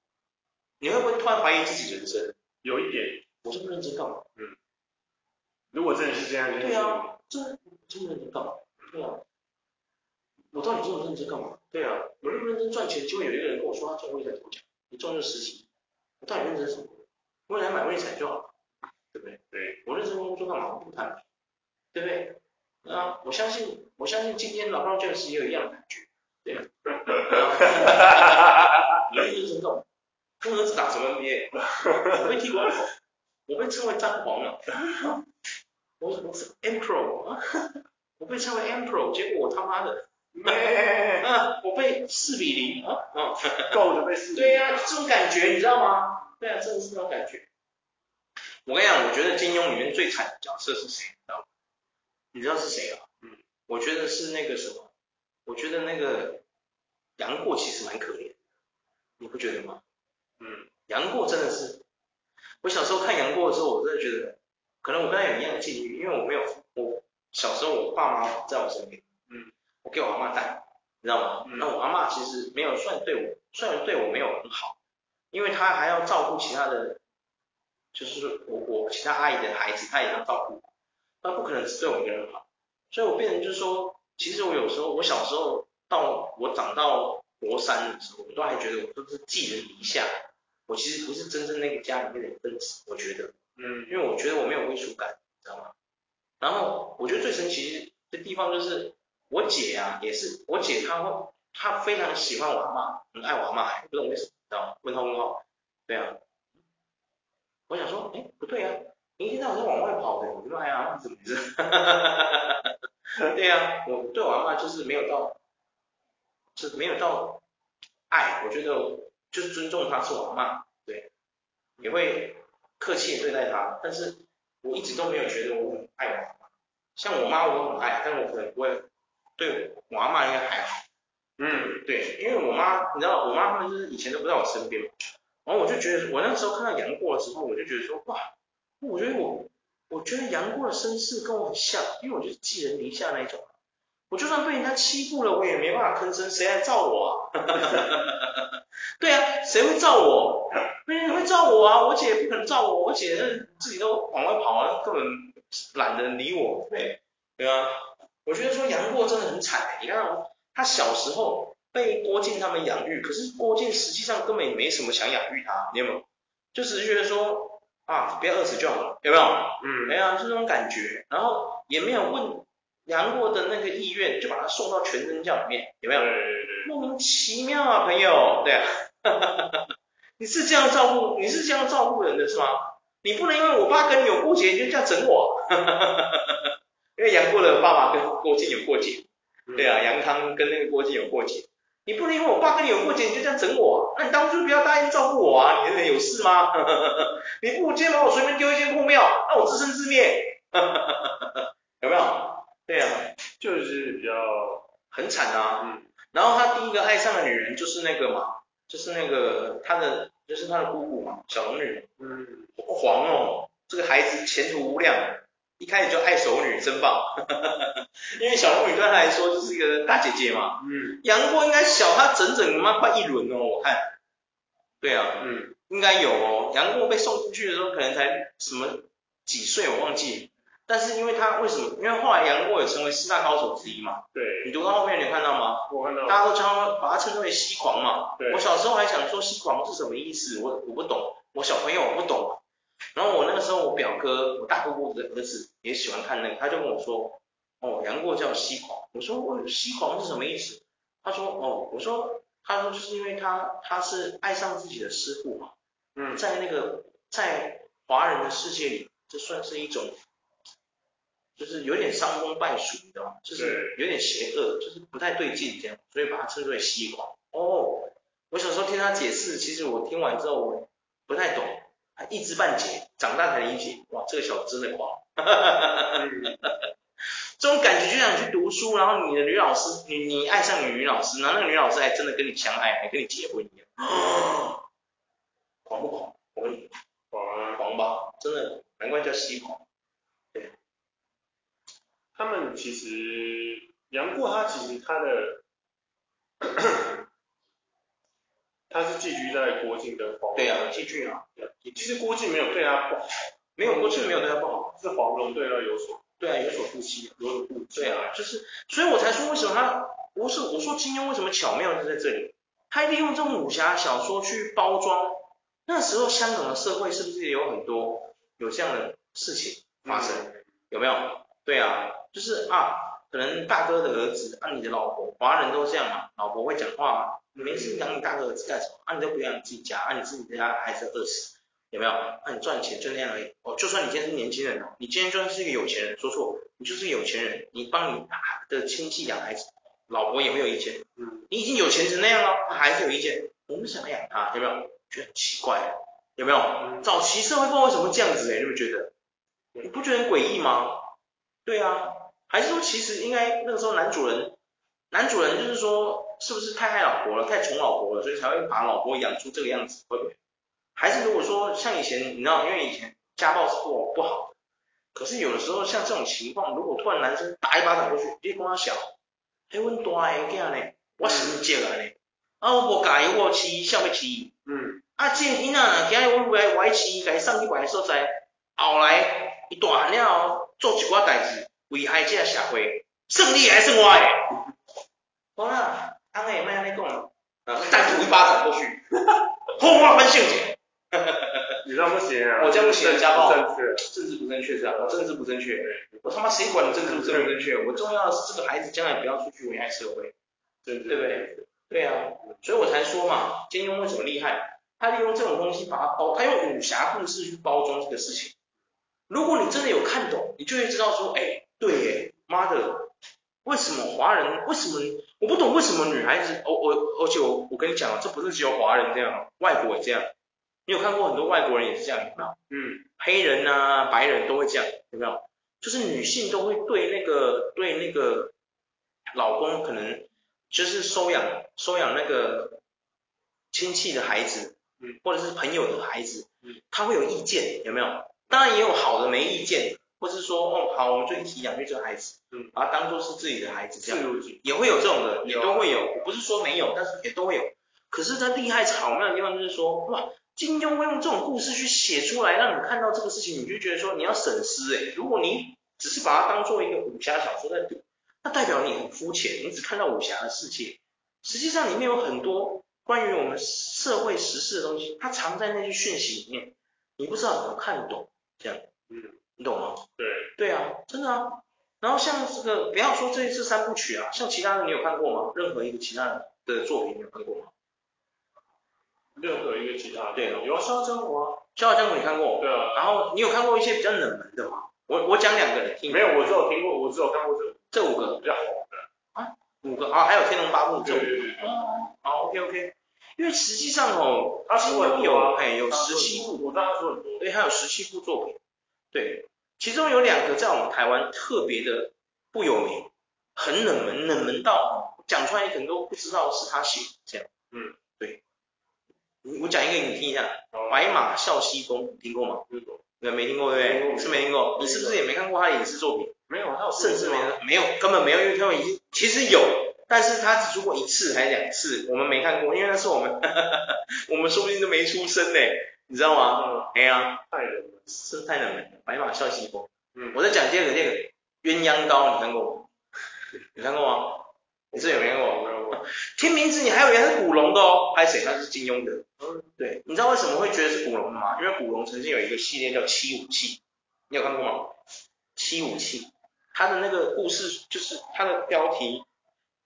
你会不会突然怀疑自己人生？有一点，我这么认真干嘛？嗯，如果真的是这样，对啊，这这么认真干嘛？对啊，我到底这么认真干嘛？对啊，我那么认真赚钱，就会有一个人跟我说他中了一彩头奖，你中了十几，我到底认真什么？我来买威力彩就好了，对不对？对，我认真工作干嘛？我不谈，对不对？啊，我相信，我相信今天老让教师也有一样的感觉，对啊。你认真干嘛？我儿子打什么 NBA？我被踢过，我被称为张皇了。我我是 Emperor，我被称为 Emperor，结果我他妈的，啊，我被四比零啊，嗯，够了被四。对呀，这种感觉你知道吗？对啊，真的是这种感觉。我跟你讲，我觉得金庸里面最惨的角色是谁？你知道吗？你知道是谁啊？嗯，我觉得是那个什么？我觉得那个杨过其实蛮可怜，你不觉得吗？嗯，杨过真的是，我小时候看杨过的时候，我真的觉得，可能我跟他有一样的境遇，因为我没有，我小时候我爸妈在我身边，嗯，我给我阿妈带，你知道吗？嗯，那我阿妈其实没有算对我，虽然对我没有很好。因为她还要照顾其他的，就是我我其他阿姨的孩子，她也要照顾，她不可能只对我一个人好，所以我变成就是说，其实我有时候我小时候到我长到国三的时候，我都还觉得我都是寄人篱下，我其实不是真正那个家里面的一份子，我觉得，嗯，因为我觉得我没有归属感，你知道吗？然后我觉得最神奇的地方就是我姐、啊，也是我姐她会，她非常喜欢我阿嬷，很爱我阿嬷，不懂为什么。知道问号问号，对啊，我想说，哎，不对啊，你一天到晚是往外跑的，你说哎呀，怎么回事？对啊，我对我阿嬷就是没有到，是没有到爱，我觉得就是尊重她是我阿嬷，对，也会客气对待她，但是我一直都没有觉得我很爱我阿嬷，像我妈我很爱，但我可能不会对我阿嬷应该还好。嗯，对，因为我妈，你知道，我妈他们就是以前都不在我身边，然后我就觉得，我那时候看到杨过的时候，我就觉得说，哇，我觉得我，我觉得杨过的身世跟我很像，因为我就是寄人篱下那一种，我就算被人家欺负了，我也没办法吭声，谁来罩我啊？对啊，谁会罩我？没人会罩我啊，我姐不可能罩我，我姐自己都往外跑啊，根本懒得理我，对，对啊，我觉得说杨过真的很惨，你看哦。他小时候被郭靖他们养育，可是郭靖实际上根本也没什么想养育他，你有没有？就只是觉得说啊，不要饿死就好了，有没有？嗯，没有、啊，就这种感觉。然后也没有问杨过的那个意愿，就把他送到全真教里面，有没有？莫名其妙啊，朋友，对啊，你是这样照顾，你是这样照顾人的是吗？你不能因为我爸跟你有过节，你就这样整我，因为杨过的爸爸跟郭靖有过节。对啊，杨康跟那个郭靖有过节，你不能因为我爸跟你有过节，你就这样整我，那你当初不要答应照顾我啊，你这人有事吗？你不如今天把我随便丢一间破庙，那我自生自灭，有没有？对啊，就是比较很惨啊，嗯，然后他第一个爱上的女人就是那个嘛，就是那个他的，就是他的姑姑嘛，小龙女，嗯，狂哦，这个孩子前途无量。一开始就爱熟女，真棒，因为小龙女对她来说就是一个大姐姐嘛。嗯。杨过应该小他整整他妈快一轮哦，我看。对啊。嗯。应该有哦，杨过被送出去的时候可能才什么几岁我忘记，但是因为他为什么？因为后来杨过也成为四大高手之一嘛。对。你读到后面你有看到吗？我看到。大家都称把他称之为西狂嘛。对。我小时候还想说西狂是什么意思，我我不懂，我小朋友我不懂。然后我那个时候我表哥，我大姑姑的儿子也喜欢看那个，他就跟我说，哦，杨过叫西狂。我说我西狂是什么意思？他说哦，我说他说就是因为他他是爱上自己的师傅嘛。嗯。在那个在华人的世界里，这算是一种。就是有点伤风败俗，你知道吗？就是有点邪恶，就是不太对劲这样，所以把它称之为西狂。哦，我小时候听他解释，其实我听完之后我不太懂，还一知半解，长大才理解。哇，这个小子真的狂。这种感觉就像你去读书，然后你的女老师，你你爱上你女老师，然后那个女老师还真的跟你相爱，还跟你结婚一样。哦，狂不狂？我跟你狂，狂吧，真的，难怪叫西狂。他们其实杨过他其实他的，他是寄居在郭靖的黄。对啊，寄居啊。其实郭靖没有对他不好，没有郭靖没有对他不好，是黄蓉对他有所。对啊，有所顾忌，有所顾忌。对啊，就是，所以我才说为什么他，不是我说金庸为什么巧妙就在这里，他利用这种武侠小说去包装，那时候香港的社会是不是也有很多有这样的事情发生？嗯、有没有？对啊。就是啊，可能大哥的儿子啊，你的老婆，华人都这样嘛，老婆会讲话嘛，你没事养你大哥儿子干什么？啊，你都不养你自己家，啊，你自己家孩子饿死，有没有？啊，你赚钱就那样而已。哦，就算你今天是年轻人哦，你今天就算是一个有钱人，说错，你就是个有钱人，你帮你的亲戚养孩子，老婆也会有意见。嗯，你已经有钱成那样了，他还是有意见，我们想养他，有没有？觉得很奇怪，有没有？早期社会不知道为什么这样子哎，你不觉得？你不觉得很诡异吗？对啊。还是说，其实应该那个时候男主人，男主人就是说，是不是太爱老婆了，太宠老婆了，所以才会把老婆养出这个样子，会不会？还是如果说像以前，你知道，因为以前家暴是不不好的，可是有的时候像这种情况，如果突然男生打一巴掌过去，你跟他小，哎，我大个囝呢，我是接啊呢，啊，我无介意，我饲，笑要饲，嗯，啊，这囡仔今日我来我饲，给送去别个所在，后来伊大汉了，做一寡代志。危害这个社会，胜利还是我的。好啦，安内莫安尼讲了，再吐一巴掌过去，轰轰翻秀姐。你这样不行啊！我这样不行，家暴。政治不正确是吧？我政治不正确。我他妈谁管你政治不正不正确？我重要的是这个孩子将来不要出去危害社会，对不对？对啊，所以我才说嘛，金庸为什么厉害？他利用这种东西把它包，他用武侠故事去包装这个事情。如果你真的有看懂，你就会知道说，哎。对耶，妈的，为什么华人？为什么我不懂？为什么女孩子？我我而且我我跟你讲啊，这不是只有华人这样，外国也这样。你有看过很多外国人也是这样，有没有？嗯，黑人啊，白人都会这样，有没有？就是女性都会对那个对那个老公可能就是收养收养那个亲戚的孩子，嗯，或者是朋友的孩子，嗯，他会有意见，有没有？当然也有好的没意见。或是说，哦，好，我们就一起养育这个孩子，嗯，把它当做是自己的孩子这样，也会有这种的，也都会有，我不是说没有，但是也都会有。可是他厉害巧妙的地方就是说，哇，金庸会用这种故事去写出来，让你看到这个事情，你就觉得说你要审思，诶，如果你只是把它当做一个武侠小说在读，那代表你很肤浅，你只看到武侠的世界，实际上里面有很多关于我们社会时事的东西，它藏在那些讯息里面，你不知道怎么看懂，这样，嗯。你懂吗？对，对啊，真的啊。然后像这个，不要说这一次三部曲啊，像其他的你有看过吗？任何一个其他的的作品你有看过吗？任何一个其他的？对，有啊，《笑傲江湖》啊，《笑傲江湖》你看过？对啊。然后你有看过一些比较冷门的吗？我我讲两个你听。没有，我只有听过，我只有看过这这五个比较红的啊，五个啊，还有《天龙八部》这五个。哦，好，OK OK。因为实际上哦，他金庸有哎有十七部，我刚刚说很多，对，他有十七部作品。对，其中有两个在我们台湾特别的不有名，很冷门，冷门到讲出来可能都不知道是他写这样。嗯，对。我讲一个你听一下，《白马啸西风》听过吗？听过。没没听过对不对？是没听过。你是不是也没看过他的影视作品？没有，他有甚至没没有，根本没有，因为他们已经其实有，但是他只出过一次还是两次，我们没看过，因为那是我们 我们说不定都没出生呢，你知道吗？哎呀，太冷了。是太冷了，白马啸西风。嗯，我在讲第二个那个鸳鸯刀，你看过吗？你看过吗？你这有没有看过？听名字你还以为他是古龙的哦，还是谁？他是金庸的。嗯，对，你知道为什么会觉得是古龙的吗？因为古龙曾经有一个系列叫七武器，你有看过吗？七武器，它的那个故事就是它的标题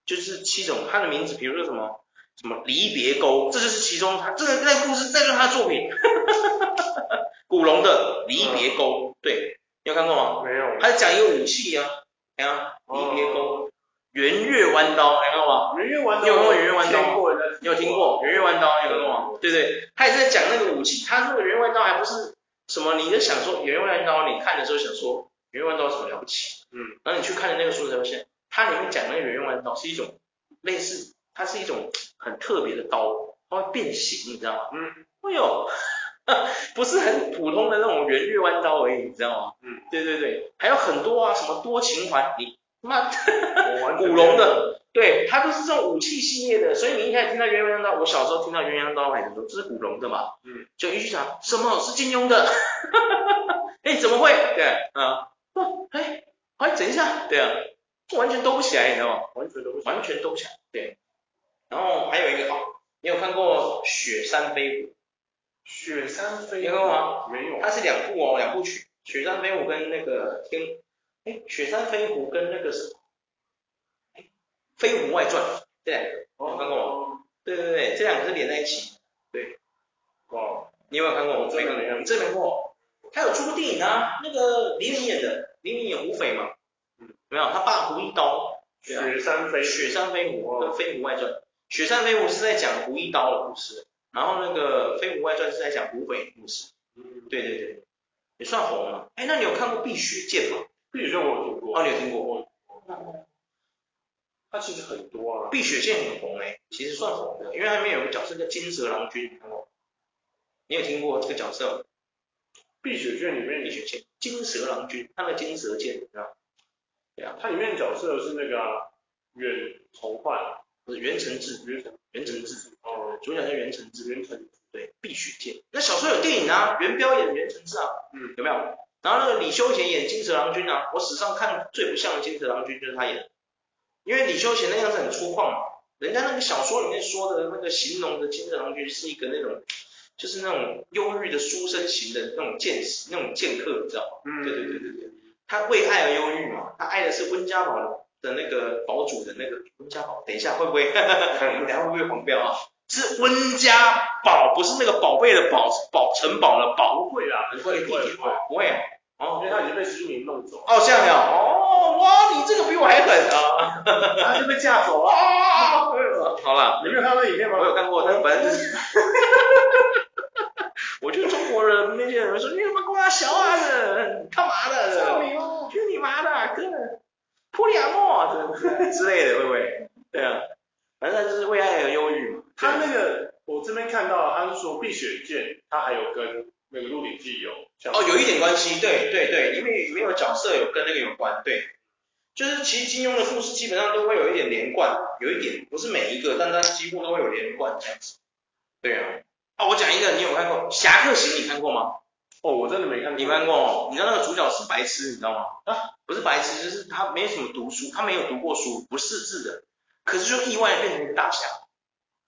就是七种，它的名字比如说什么什么离别钩，这就是其中他这个那个故事，这就是他的作品。古龙的离别钩，嗯、对，你有看过吗？没有。他讲一个武器啊，看啊，离别钩，圆月弯刀，你看过吗？圆月弯刀，你有看过圆月弯刀吗？你有听过圆月弯刀？你有看过吗？对对，他也是在讲那个武器，他那个圆月弯刀还不是什么，你就想说圆月弯刀，你看的时候想说圆月弯刀有什么了不起？嗯，然后你去看的那个书才发现，它里面讲那个圆月弯刀是一种类似，它是一种很特别的刀，它会变形，你知道吗？嗯，哎呦。不是很普通的那种圆月弯刀而已，你知道吗？嗯，对对对，还有很多啊，什么多情环，你妈，古龙的，对，它都是这种武器系列的，所以你一开始听到圆月弯刀，我小时候听到圆月弯刀还是说这是古龙的嘛，嗯，就一句讲什么是金庸的，哎，怎么会？对啊，哦，哎，哎，等一下，对啊，完全兜不起来，你知道吗？完全兜不起来，完全兜不起来，对。然后还有一个，你有看过《雪山飞狐》？雪山飞狐，你看过吗？没有，它是两部哦，两部曲。雪山飞狐跟那个天，哎，雪山飞狐跟那个什么，哎，飞狐外传这两个，有看过吗？对对对，这两个是连在一起。对，哦，你有没有看过？我没看过，你真没看过？他有出过电影啊，那个黎明演的，黎明演胡斐嘛。嗯，没有，他爸胡一刀。雪山飞，雪山飞狐跟飞狐外传，雪山飞狐是在讲胡一刀的故事。然后那个《飞狐外传》是在讲胡斐的故事，嗯，对对对，也算红了。哎，那你有看过《碧血剑》吗？《碧血剑》我有听过。哦，你有听过？我。它其实很多啊。《碧血剑》很红哎，其实算红的，因为它里面有个角色叫金蛇郎君，你看过？你有听过这个角色？《碧血剑》里面《碧血剑》金蛇郎君，他的金蛇剑，知道？对啊，它里面的角色是那个远从焕，不是袁承志，袁承袁承志。哦，主角叫袁承志，袁承志，对，碧血剑。那小时候有电影啊，袁彪演袁承志啊，嗯，有没有？然后那个李修贤演金蛇郎君啊，我史上看最不像的金蛇郎君就是他演的，因为李修贤那样子很粗犷嘛，人家那个小说里面说的那个形容的金蛇郎君是一个那种，就是那种忧郁的书生型的那种剑士，那种剑客，你知道吗？嗯，对对对对对，他为爱而忧郁嘛，他爱的是温家宝的那个堡主的那个温家宝，等一下会不会？我 们等下会不会黄标啊？是温家宝，不是那个宝贝的宝，是宝城堡的宝。不会啦，不会，不会，不会。哦，因为他已经被失明弄走。哦，这样呀。哦，哇，你这个比我还狠啊！他就被架走了。啊，好了，你没有看过影片吗？我有看过，他反正就是。我觉得中国人那些人说，你他妈瓜小啊的，干嘛的？操你妈！去你妈的，哥！普里亚诺之类的，会不会？对啊，反正就是为爱而忧郁嘛。他那个，我这边看到，他是说《碧血剑》，他还有跟那个《鹿鼎记》有哦，有一点关系，对对对，因为里面有角色有跟那个有关，对，就是其实金庸的故事基本上都会有一点连贯，有一点不是每一个，但它几乎都会有连贯这样子。对啊，啊，我讲一个，你有看过《侠客行》？你看过吗？哦，我真的没看过。你看过哦？你知道那个主角是白痴，你知道吗？啊，不是白痴，就是他没什么读书，他没有读过书，不识字的，可是就意外变成一个大侠。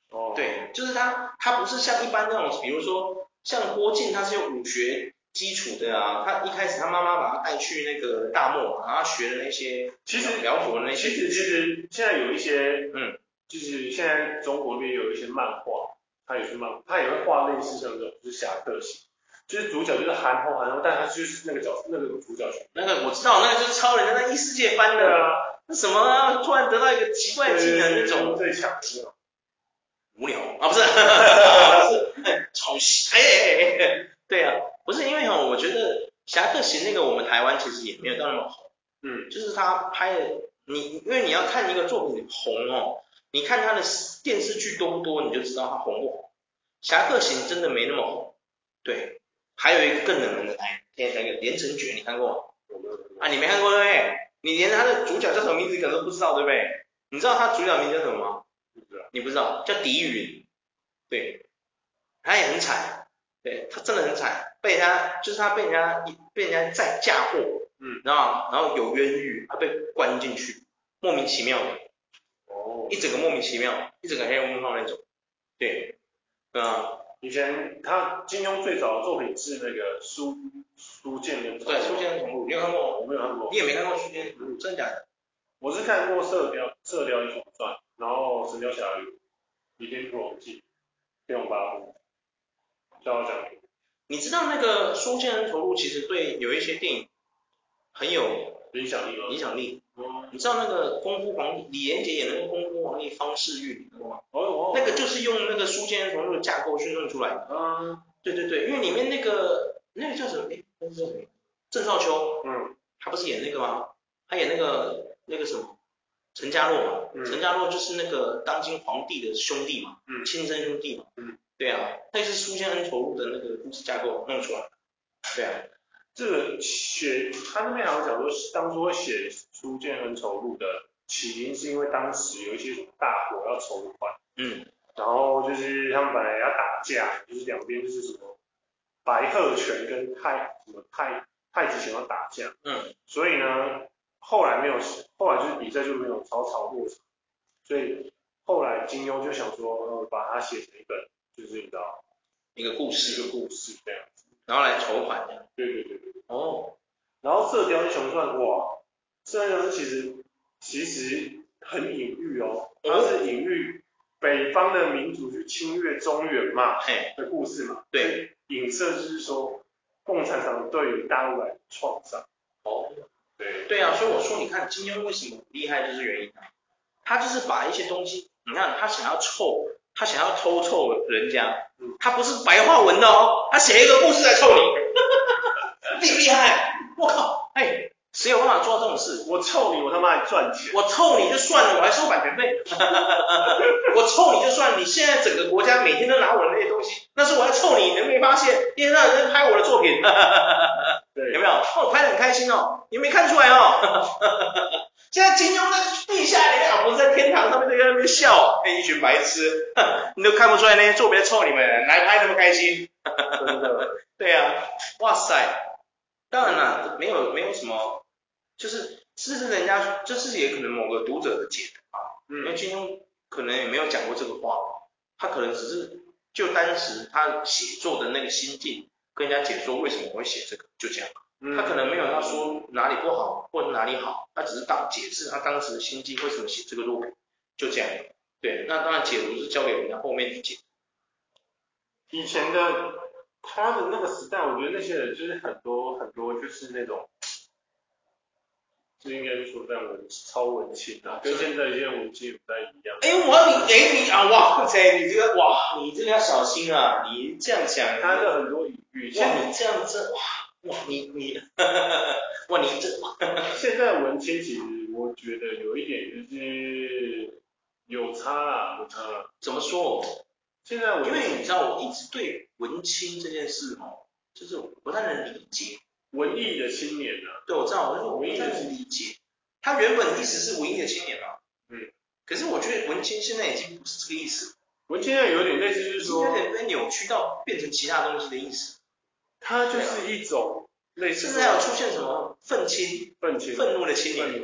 哦，对，就是他，他不是像一般那种，比如说像郭靖，他是有武学基础的啊。他一开始他妈妈把他带去那个大漠，然后学的那些，其实辽国的那些，其实其实现在有一些，嗯，就是现在中国那边有一些漫画，他也是漫，他也会画类似像这种，就是侠客型，就是主角就是韩红，韩红，但他就是那个角色，那个主角。那个我知道，那个就是超人的那异世界翻的啊，那什么啊，突然得到一个奇怪技能那种。最强的。无聊。啊，不是，是。抄袭，哎哎哎，对啊，不是因为哈，我觉得侠客行那个我们台湾其实也没有到那么红，嗯，就是他拍的，你因为你要看一个作品红哦，你看他的电视剧多不多，你就知道他红不红。侠客行真的没那么红，对，还有一个更冷门的，哎，天下一个连城诀，你看过吗？啊，你没看过对不对？你连他的主角叫什么名字可能都不知道对不对？你知道他主角名叫什么吗？你不知道叫狄云，对，他也很惨，对他真的很惨，被他就是他被人家被人家再嫁祸，嗯，然后然后有冤狱，他被关进去，莫名其妙的，哦，一整个莫名其妙，一整个黑人问号那种，对，对。啊，以前他金庸最早的作品是那个书书剑恩仇录，对，书剑恩仇录，你有看过？我没有看过，你也没看过书剑恩仇录，真的假的？我是看过射雕射雕英雄传，然后神雕侠侣，倚天屠龙记，天龙八部，笑傲江湖。你知道那个《书剑恩仇录》其实对有一些电影很有影响力吗？影响力。嗯。你知道那个功夫皇帝李连杰演的那个功夫皇帝方世玉，你吗？哦哦。那个就是用那个《书剑恩仇录》的架构去弄出来的。嗯。对对对，因为里面那个那个叫什么？哎，那个叫什么？郑少秋。嗯。他不是演那个吗？他演那个那个什么？陈家洛嘛。嗯。陈家洛就是那个当今皇帝的兄弟嘛。嗯。亲生兄弟嘛。嗯。对啊，那是书剑恩仇录的那个故事架构弄出来的。对啊，这个写他那边好像讲说，当初会写书剑恩仇录的起因是因为当时有一些大火要筹款，嗯，然后就是他们本来要打架，就是两边就是什么白鹤拳跟太什么太太极拳要打架，嗯，所以呢后来没有，后来就是比赛就没有草草落场，所以后来金庸就想说，呃，把它写成一本。就是你知道一个故事，一个故事这样子，然后来筹款这样。对对对对。哦。然后《射雕英雄传》哇，《射雕英雄传》其实其实很隐喻哦，它是隐喻北方的民族去侵略中原嘛，嘿的故事嘛。对。影射就是说，共产党对于大陆来的创伤。哦。对。对啊，所以我说，你看金庸为什么厉害，就是原因啊。他就是把一些东西，你看他想要凑。他想要偷凑人家，他不是白话文的哦，他写一个故事来凑你，厉不厉害？我靠，哎，谁有办法做到这种事？我臭你，我他妈还赚钱。我臭你就算了，我还收版权费。我臭你就算，你现在整个国家每天都拿我的那些东西，那是我要臭你，你没发现？一天到晚在拍我的作品，对，有没有？哦拍的很开心哦，你没看出来哦。现在金庸在地下里面，啊，不是在天堂上面在那边笑，那一群白痴，你都看不出来那些作别臭你们，来拍那么开心，真的，对呀，啊，哇塞，当然了，没有没有什么，就是这是人家，这是也可能某个读者的解读啊，嗯，因为金庸可能也没有讲过这个话，他可能只是就当时他写作的那个心境，跟人家解说为什么会写这个，就这样。他可能没有他说哪里不好或者哪里好，他只是当解释他当时的心境为什么写这个作品，就这样。对，那当然解读是交给人家后面去解。以前的他的那个时代，我觉得那些人就是很多很多就是那种，就应该说在文超文青啊，跟现在一些文青不太一样。哎，我你哎你啊哇塞，你这个哇，你这个要小心啊，你这样讲，他的很多语语像你这样子哇。哇，你你，哇你这，现在文青其实我觉得有一点就是有差啊，有差啦。怎么说？现在我因为你知道，我一直对文青这件事哦，就是不太能理解。文艺的青年啊。对，我知道，我文艺的理解。他原本意思是文艺的青年嘛。嗯。可是我觉得文青现在已经不是这个意思。文青现在有点类似，就是说。有点被扭曲到变成其他东西的意思。它就是一种类似，现在有出现什么愤青、愤青、愤怒的青年。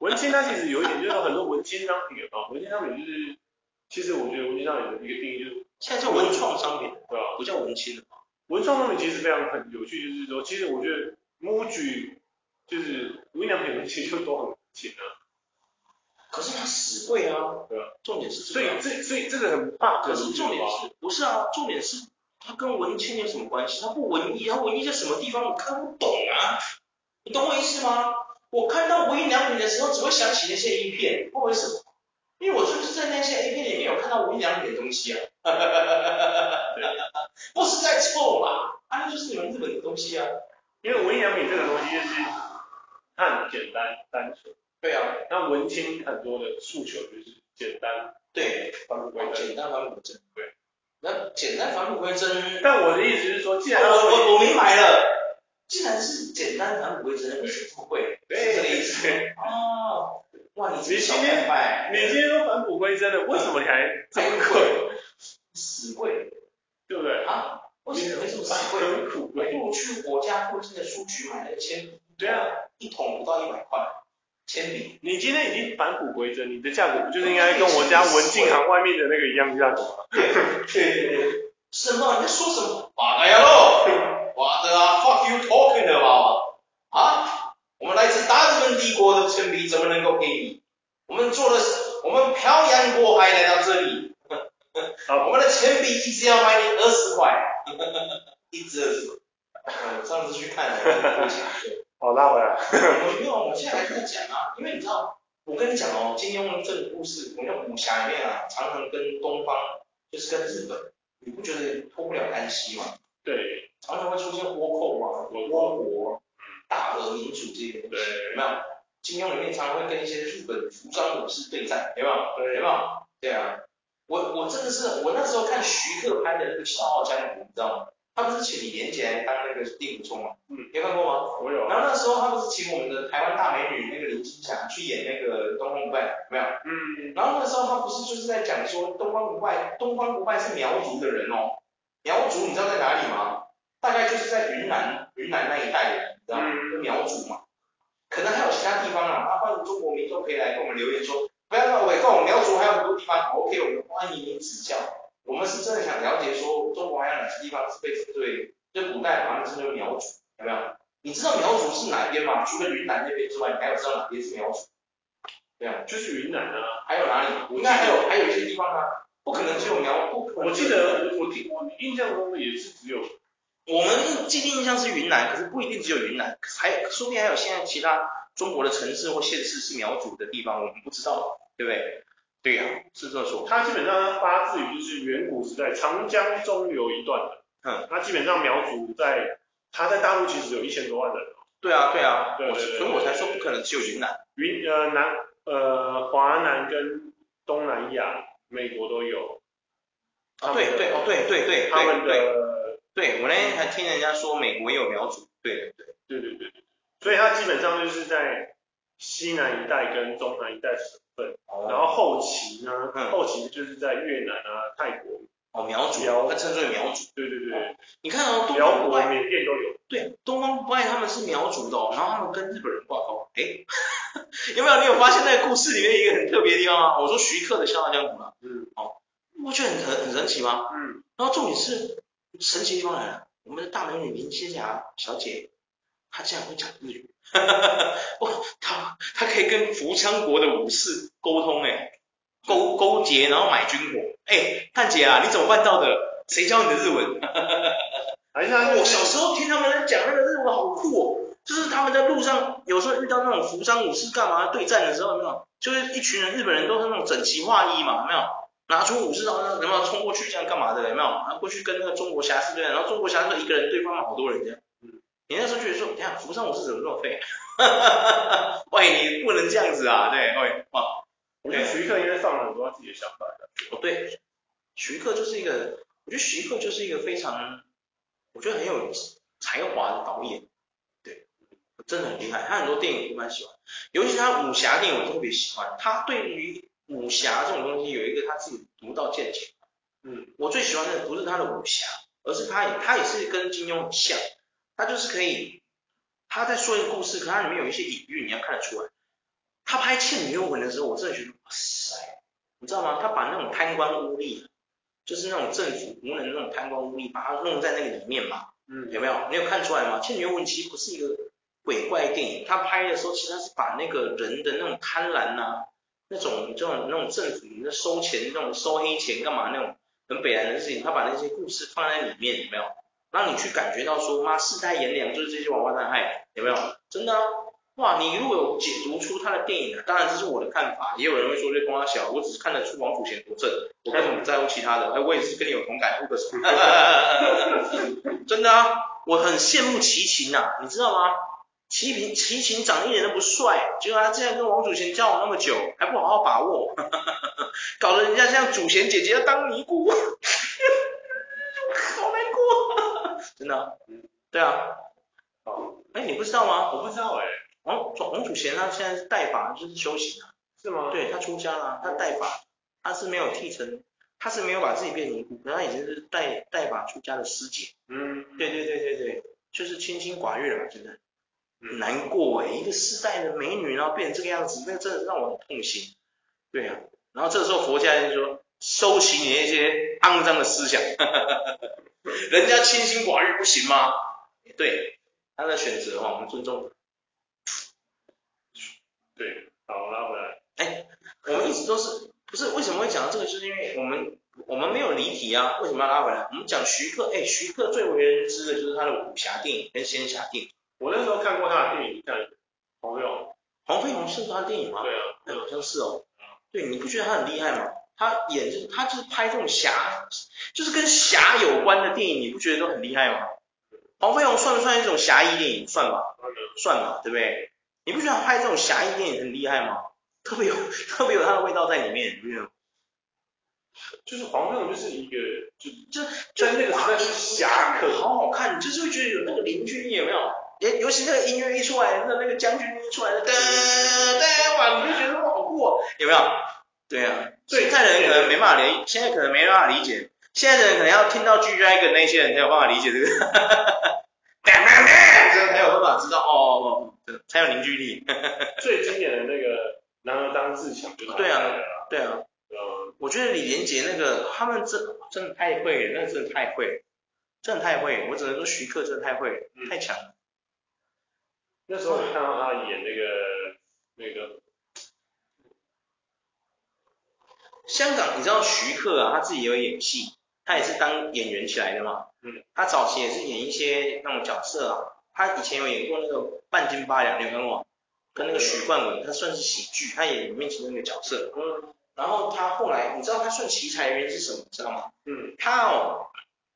文青它其实有一点，就是有很多文青商品啊，文青商品就是，其实我觉得文青商品的一个定义就是，现在叫文创商品，对吧？不叫文青了嘛。文创商品其实非常很有趣，就是说，其实我觉得 MUJI 就是无印良品，其实就都很文青啊。可是它死贵啊，对啊。重点是，所以这所以这个很 bug。可是重点是，不是啊？重点是。它跟文青有什么关系？它不文艺，它文艺在什么地方？我看不懂啊！你懂我意思吗？我看到无印良品的时候，只会想起那些 A 片，不为什么？因为我就是在那些 A 片里面有看到无印良品的东西啊！不是在臭啦？啊，那就是你们日本的东西啊！因为无印良品这个东西就是它很简单单纯。对啊。那文青很多的诉求就是简单。对。返璞归真。简单返璞归真。对。那简单返璞归真，但我的意思是说，既然我我我明白了，既然是简单返璞归真，为什么会？是这个意思。哦，哇，你今天你今天都返璞归真了，为什么你还这么贵？死贵，对不对？啊？为什么为什么死贵？很苦贵。不如去我家附近的书局买了铅笔对啊，一桶不到一百块。铅笔，你今天已经返璞归真，你的价格不就是应该跟我家文静行外面的那个一样价格吗？对对对，什么？你在说什么？八呀喽，What the fuck you about？啊，我们来自大日本帝国的铅笔怎么能够便宜？我们做的是，我们漂洋过海来到这里，我们的铅笔一支要卖你二十块，一只二十块。我上次去看了，好，拉回来。我没有，我现在还在讲啊，因为你知道，我跟你讲哦，金庸这个故事，我们武侠里面啊，常常跟东方，就是跟日本，你不觉得脱不了干系吗？对，常常会出现倭寇啊，倭国，大和民主这些，对，有没有？金庸里面常常会跟一些日本服装武士对战，有没有？对，有没有？对啊，我我真的是，我那时候看徐克拍的那个《笑傲江湖》，你知道吗？他不是请李连杰当那个令狐冲吗？嗯，你有看过吗？我有。然后那时候他不是请我们的台湾大美女那个林青霞去演那个东方不败，没有？嗯。然后那时候他不是就是在讲说东方不败，东方不败是苗族的人哦。苗族你知道在哪里吗？大概就是在云南，云南那一带的人，你知道吗？嗯、苗族嘛。可能还有其他地方啊，那欢迎中国民众可以来给我们留言说，不要让我告我们苗族还有很多地方，OK，我们欢迎您指教。我们是真的想了解说，中国还有哪些地方是被针对，就古代把他们称为苗族，有没有？你知道苗族是哪边吗？除了云南那边之外，你还有知道哪边是苗族？对啊，就是云南啊。还有哪里？应该还有还有一些地方啊，不可能只有苗，不可能。我记得我我听我印象中也是只有，我们既定印象是云南，可是不一定只有云南，还说不定还有现在其他中国的城市或县市是苗族的地方，我们不知道，对不对？对呀、啊，是这么说。它基本上发自于就是远古时代长江中流一段的。嗯。它基本上苗族在，它在大陆其实有一千多万人。对啊，对啊。对对对。所以我才说不可能只有云南。云呃南呃华南跟东南亚美国都有。啊对对哦对对对。他们的对，我那天还听人家说美国也有苗族。对对对。对对对。所以它基本上就是在西南一带跟中南一带然后后期呢，后期就是在越南啊、泰国，哦苗族，它称之为苗族，对对对，你看哦，东方不败、缅甸都有，对，东方不败他们是苗族的哦，然后他们跟日本人挂钩，哎，有没有？你有发现那个故事里面一个很特别的地方吗？我说徐克的《笑傲江湖》嘛，嗯，哦，不觉得很很很神奇吗？嗯，然后重点是神奇地方来了，我们的大美女林青霞小姐，她竟然会讲日语。哈哈哈！哇，他他可以跟扶桑国的武士沟通诶，勾勾结然后买军火，哎，探姐啊，你怎么办到的？谁教你的日文？哈哈哈！哎呀，我小时候听他们讲那个日文好酷哦，就是他们在路上有时候遇到那种扶桑武士干嘛对战的时候，有没有？就是一群人日本人都是那种整齐划一嘛，有没有？拿出武士刀，有没有冲过去这样干嘛的？有没有？然后过去跟那个中国侠士对战，然后中国侠士一个人对方好多人这样。你那时候觉得说，你看扶桑武士怎么这么废？哈哈哈哈喂，你不能这样子啊，对，喂，哇，我觉得徐克应该放了很多他自己的想法的。哦，对，徐克就是一个，我觉得徐克就是一个非常，我觉得很有才华的导演，对，真的很厉害，他很多电影我蛮喜欢，尤其他武侠电影我特别喜欢，他对于武侠这种东西有一个他自己独到见解。嗯，我最喜欢的不是他的武侠，而是他也他也是跟金庸很像。他就是可以，他在说一个故事，可他里面有一些隐喻，你要看得出来。他拍《倩女幽魂》的时候，我真的觉得哇塞，你知道吗？他把那种贪官污吏，就是那种政府无能的那种贪官污吏，把它弄在那个里面嘛。嗯。有没有？你有看出来吗？《倩女幽魂》其实不是一个鬼怪电影，他拍的时候，其实他是把那个人的那种贪婪啊，那种这种那种政府的收钱、那种收黑钱干嘛那种很北烂的事情，他把那些故事放在里面，有没有？让你去感觉到说，妈世态炎凉，就是这些王八蛋害，有没有？真的啊，哇！你如果有解读出他的电影啊，当然这是我的看法，也有人会说这光小，我只是看得出王祖贤多正，我根本不在乎其他的，哎，我也是跟你有同感，不可思议。真的啊，我很羡慕齐秦呐，你知道吗？齐秦齐秦长一点都不帅，结果他竟然跟王祖贤交往那么久，还不好好把握，搞得人家像祖贤姐姐要当尼姑。真的、啊，嗯，对啊，哦，哎，你不知道吗？我不知道哎、欸，王王祖贤他现在是代法，就是修行啊，是吗？对他出家了，他代法，他是没有继承，他是没有把自己变尼姑，他已经是代代法出家的师姐，嗯，对对对对对，就是清心寡欲了嘛，现在，难过哎，一个世代的美女然后变成这个样子，那真的让我很痛心。对啊，然后这个时候佛家就说，收起你那些肮脏的思想，人家清心寡欲不行吗？对，他的选择哈，我们尊重。对，好，拉回来。哎，我们一直都是不是为什么会讲到这个？就是因为我们我们没有离题啊，为什么要拉回来？我们讲徐克，哎，徐克最为人知的就是他的武侠电影跟仙侠电影。我那时候看过他的电影，像黄飞鸿。黄飞鸿是他的电影吗？对啊，哎，好像是哦。对，你不觉得他很厉害吗？他演就是他就是拍这种侠，就是跟侠有关的电影，你不觉得都很厉害吗？黄飞鸿算不算一种侠义电影？算吧，算吧，对不对？你不觉得他拍这种侠义电影很厉害吗？特别有 特别有他的味道在里面，你不觉得？就是黄飞鸿就是一个就就就在那个时代是侠客，好好看，就是会觉得有那个凝聚力，有没有？尤尤其那个音乐一出来，那那个将军一出来的噔噔哇，你就觉得哇好酷哦，有没有？对啊，现在的人可能没办法理，现在可能没办法理解，现在的人可能要听到 G Dragon 那些人才有办法理解这个，哈哈哈哈才有办法知道哦哦哦，才有凝聚力。最经典的那个男儿当自强就是对啊，对啊，嗯，我觉得李连杰那个他们真真的太会了，那真的太会，真的太会，我只能说徐克真的太会，太强了。那时候我看到他演那个那个香港，你知道徐克啊，他自己也有演戏，他也是当演员起来的嘛。嗯。他早期也是演一些那种角色啊，他以前有演过那个半斤八两，你有看过？跟那个许冠文，他算是喜剧，他演里面其中一个角色。嗯。然后他后来，你知道他算奇才的原因是什么？知道吗？嗯。他哦，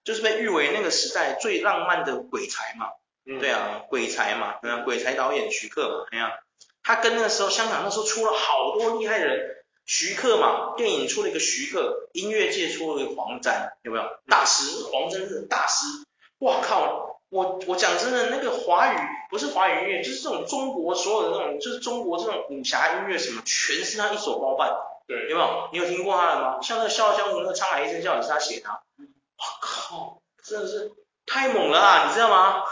就是被誉为那个时代最浪漫的鬼才嘛。嗯、对啊，鬼才嘛，对啊，鬼才导演徐克嘛，哎呀，他跟那个时候香港那时候出了好多厉害的人，徐克嘛，电影出了一个徐克，音乐界出了一个黄沾，有没有？大师，黄沾是大师，哇靠，我我讲真的，那个华语不是华语音乐，就是这种中国所有的那种，就是中国这种武侠音乐什么，全是他一手包办，对，有没有？你有听过他的吗？像那个《笑傲江湖》那个《沧海一声笑》也是他写的，我靠，真的是。太猛了啊，你知道吗？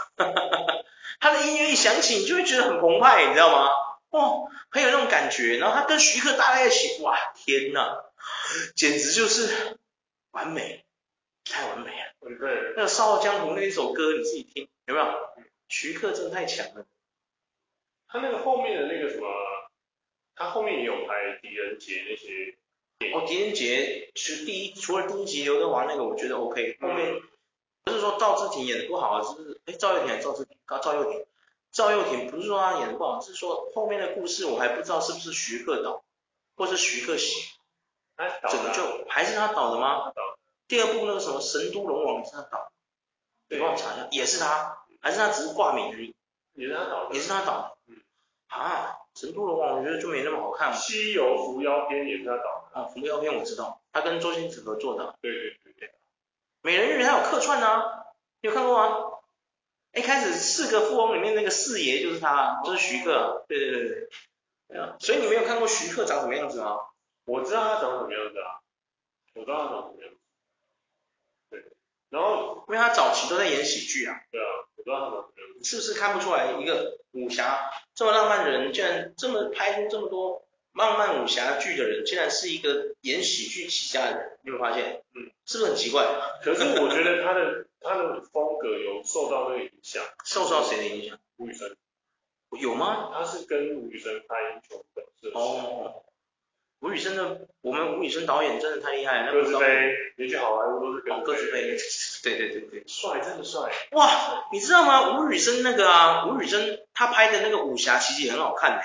他的音乐一响起，你就会觉得很澎湃，你知道吗？哦，很有那种感觉。然后他跟徐克搭在一起，哇，天呐，简直就是完美，太完美了。对，那个《笑傲江湖》那一首歌，你自己听，有没有？徐克真的太强了。他那个后面的那个什么，他后面也有拍《狄仁杰》那些。哦，《狄仁杰》其实第一，除了第一集刘德华那个，我觉得 OK，后面。不是说赵志廷演的不好啊，就是哎赵又廷还是赵志廷？赵又廷，赵又廷不是说他演的不好，是说后面的故事我还不知道是不是徐克导，或是徐克写，整个就还是他导的吗？第二部那个什么神都龙王也是他导，你帮我查一下，也是他，还是他只是挂名而已？也是他导的，也是他导的。嗯。啊，神都龙王我觉得就没那么好看了。西游伏妖篇也是他导的。啊，伏妖篇我知道，他跟周星驰合作的。对对对对。美人鱼他有客串啊，你有看过吗？一开始四个富翁里面那个四爷就是他，就是徐克啊。对对对对，对啊，所以你没有看过徐克长什么样子吗？我知道他长什么样子啊，我知道他长什么样子。对，然后因为他早期都在演喜剧啊。对啊，我知道他长什么样子。是不是看不出来一个武侠这么浪漫的人，竟然这么拍出这么多？浪漫武侠剧的人，竟然是一个演喜剧起家的人，你有没有发现？嗯，是不是很奇怪？可是我觉得他的他的风格有受到那个影响。受到谁的影响？吴宇森。有吗？他是跟吴宇森拍英雄本色。哦。吴宇森的，我们吴宇森导演真的太厉害了。各自飞，连续好莱坞都是跟各自飞。对对对对。帅，真的帅。哇，你知道吗？吴宇森那个啊，吴宇森他拍的那个武侠其实也很好看的。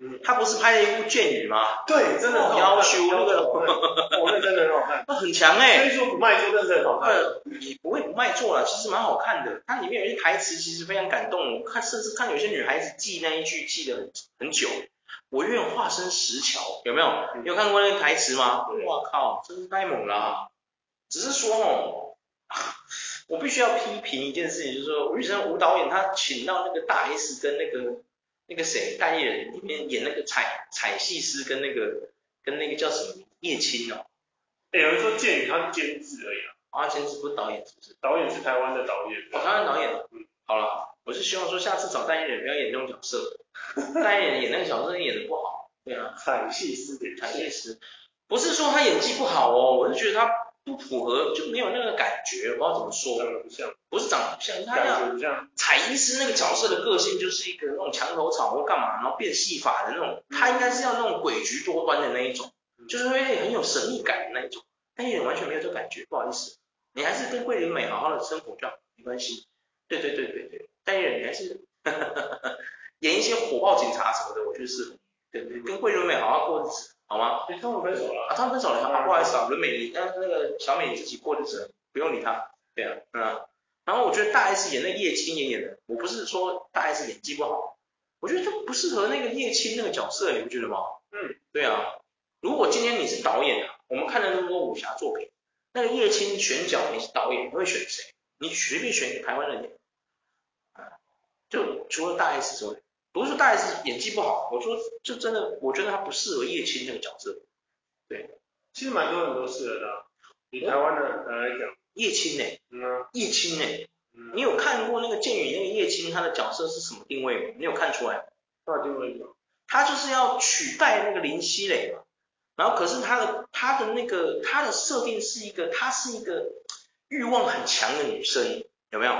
嗯，他不是拍了一部剑雨吗？对，真的很好看。那个，我那真的很好看。那很强哎。所以说不卖座，真的很好看。也不会不卖座了，其实蛮好看的。它里面有一些台词其实非常感动，看甚至看有些女孩子记那一句记得很很久。我愿化身石桥，有没有？你有看过那个台词吗？哇靠，真是太猛了。只是说哦，我必须要批评一件事情，就是说吴宇森吴导演他请到那个大 S 跟那个。那个谁，代言人里面演那个彩彩戏师跟那个跟那个叫什么叶青哦，哎，有人说剑雨他是监制而已啊，啊监制不是导演是不是？导演是台湾的导演，哦台湾导演，嗯，好了，我是希望说下次找代言人不要演这种角色，代言人演那个角色演的不好，对啊，彩戏师演彩戏师，不是说他演技不好哦，我是觉得他不符合，就没有那个感觉，我不知道怎么说，长得不像，不是长得不像，他感觉不像，彩医师那个角色的个性就是一个那种墙头草或干嘛，然后变戏法的那种，他应该是要那种诡谲多端的那一种，就是会很有神秘感的那一种，但也完全没有这感觉，不好意思，你还是跟桂林美好好的生活就好，没关系。对对对对对，代言人你还是 演一些火爆警察什么的，我觉得适合。对对，跟桂纶镁好好过日子，好吗？他们分手了啊？他们分手了，好不好意思啊，纶镁你，但是那个小美你自己过日子，不用理他。对啊，嗯。然后我觉得大 S 演那叶青也演的，我不是说大 S 演技不好，我觉得就不适合那个叶青那个角色，你不觉得吗？嗯，对啊。如果今天你是导演啊，我们看了那么多武侠作品，那个叶青选角你是导演，你会选谁？你随便选一个台湾人演。就除了大 S 之外，不是说大 S 演技不好，我说就真的，我觉得他不适合叶青那个角色。对，其实蛮多人都适合的。以台湾的来讲，叶青呢？叶青呢？嗯，你有看过那个剑雨那个叶青他的角色是什么定位吗？你有看出来？他的定位吗。他就是要取代那个林熙蕾嘛，然后可是他的他的那个他的设定是一个，她是一个欲望很强的女生。有没有？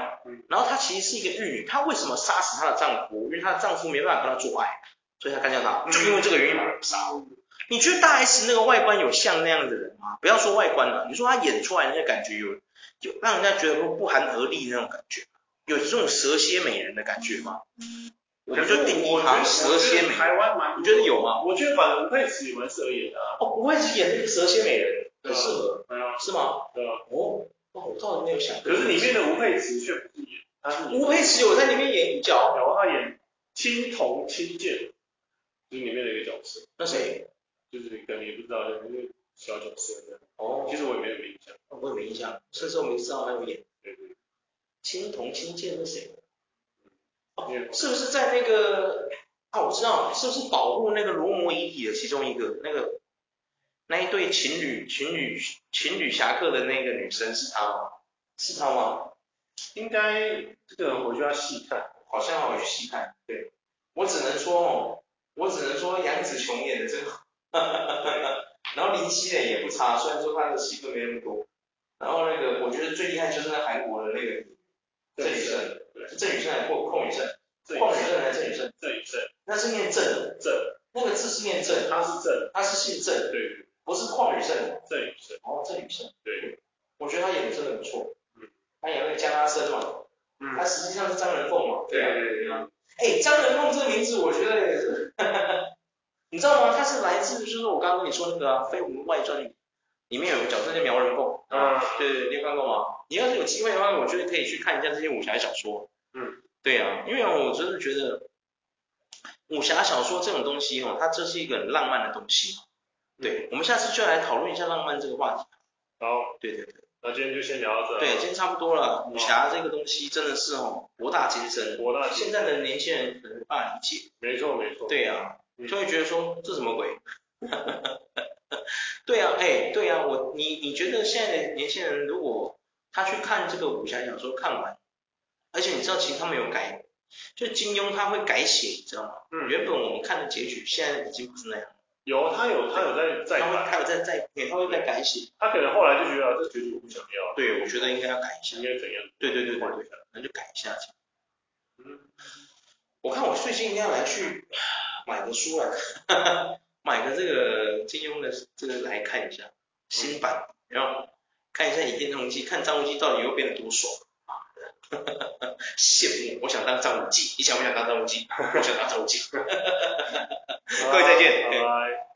然后她其实是一个玉女，她为什么杀死她的丈夫？因为她的丈夫没办法跟她做爱，所以她干掉他，就因为这个原因把她杀了。你觉得大 S 那个外观有像那样的人吗？不要说外观了，你说她演出来那个感觉有，有让人家觉得不不寒而栗那种感觉，有这种蛇蝎美人的感觉吗？我们就定义她蛇蝎美人。台湾蛮，你觉得有吗？我觉得反正吴佩慈也蛮适合演的啊。哦，吴佩慈演那个蛇蝎美人很适合，对啊，是吗？对啊。哦。我倒是没有想，可是里面的吴佩慈却不是演，吴佩慈有在里面演一角，然后他演青铜青剑，就是里面的一个角色。那谁？就是可能也不知道，因为小角色这样。哦，其实我也没有印象，我也没印象，甚至我没知道他有演。对对。青铜青剑是谁？哦，是不是在那个啊？我知道，是不是保护那个罗摩遗体的其中一个那个？那一对情侣，情侣，情侣侠客的那个女生是她吗？是她吗？应该这个我就要细看，好像要去细看。对，我只能说哦，我只能说杨紫琼演的真好。然后林熙蕾也不差，虽然说他的戏份没那么多。然后那个我觉得最厉害就是那韩国的那个郑宇盛，是郑宇盛还是邝邝宇盛？邝宇盛还是郑宇盛？郑宇盛，那是念郑。郑，那个字是念郑，他是郑，他是姓郑，对。不是邝宇盛，郑宇盛，哦，郑宇盛，对，我觉得他演的真的不错，嗯，他演那个江阿生嘛，嗯，他实际上是张仁凤嘛，对对对啊，哎，张仁凤这个名字我觉得也是，哈哈哈，你知道吗？它是来自就是我刚刚跟你说那个啊，《飞狐外传》里面有个角色叫苗人凤，啊，对对，你有看过吗？你要是有机会的话，我觉得可以去看一下这些武侠小说，嗯，对啊，因为我真的觉得武侠小说这种东西哦，它这是一个很浪漫的东西。对，我们下次就来讨论一下浪漫这个话题。好，对对对，那今天就先聊到这。对，今天差不多了。武侠这个东西真的是哦，博大精深，博大精深。现在的年轻人可能无法理解。没错没错。对呀，就会觉得说这什么鬼？对啊，哎，对啊，我你你觉得现在的年轻人如果他去看这个武侠小说看完，而且你知道其实他们有改，就金庸他会改写，你知道吗？嗯。原本我们看的结局现在已经不是那样。有，他有，他有在在改，他有在在，他会在改写。他可能后来就觉得这结局我不想要。对，我觉得应该要改一下。应该怎样？对对对对对，那就改一下。嗯，我看我最近应该要来去买的书来，买的这个金庸的这个来看一下新版，然后看一下《倚天屠龙记》，看张无忌到底又变得多爽啊！羡慕，我想当张无忌，你想不想当张无忌？我想当张无忌。各位再见，拜拜。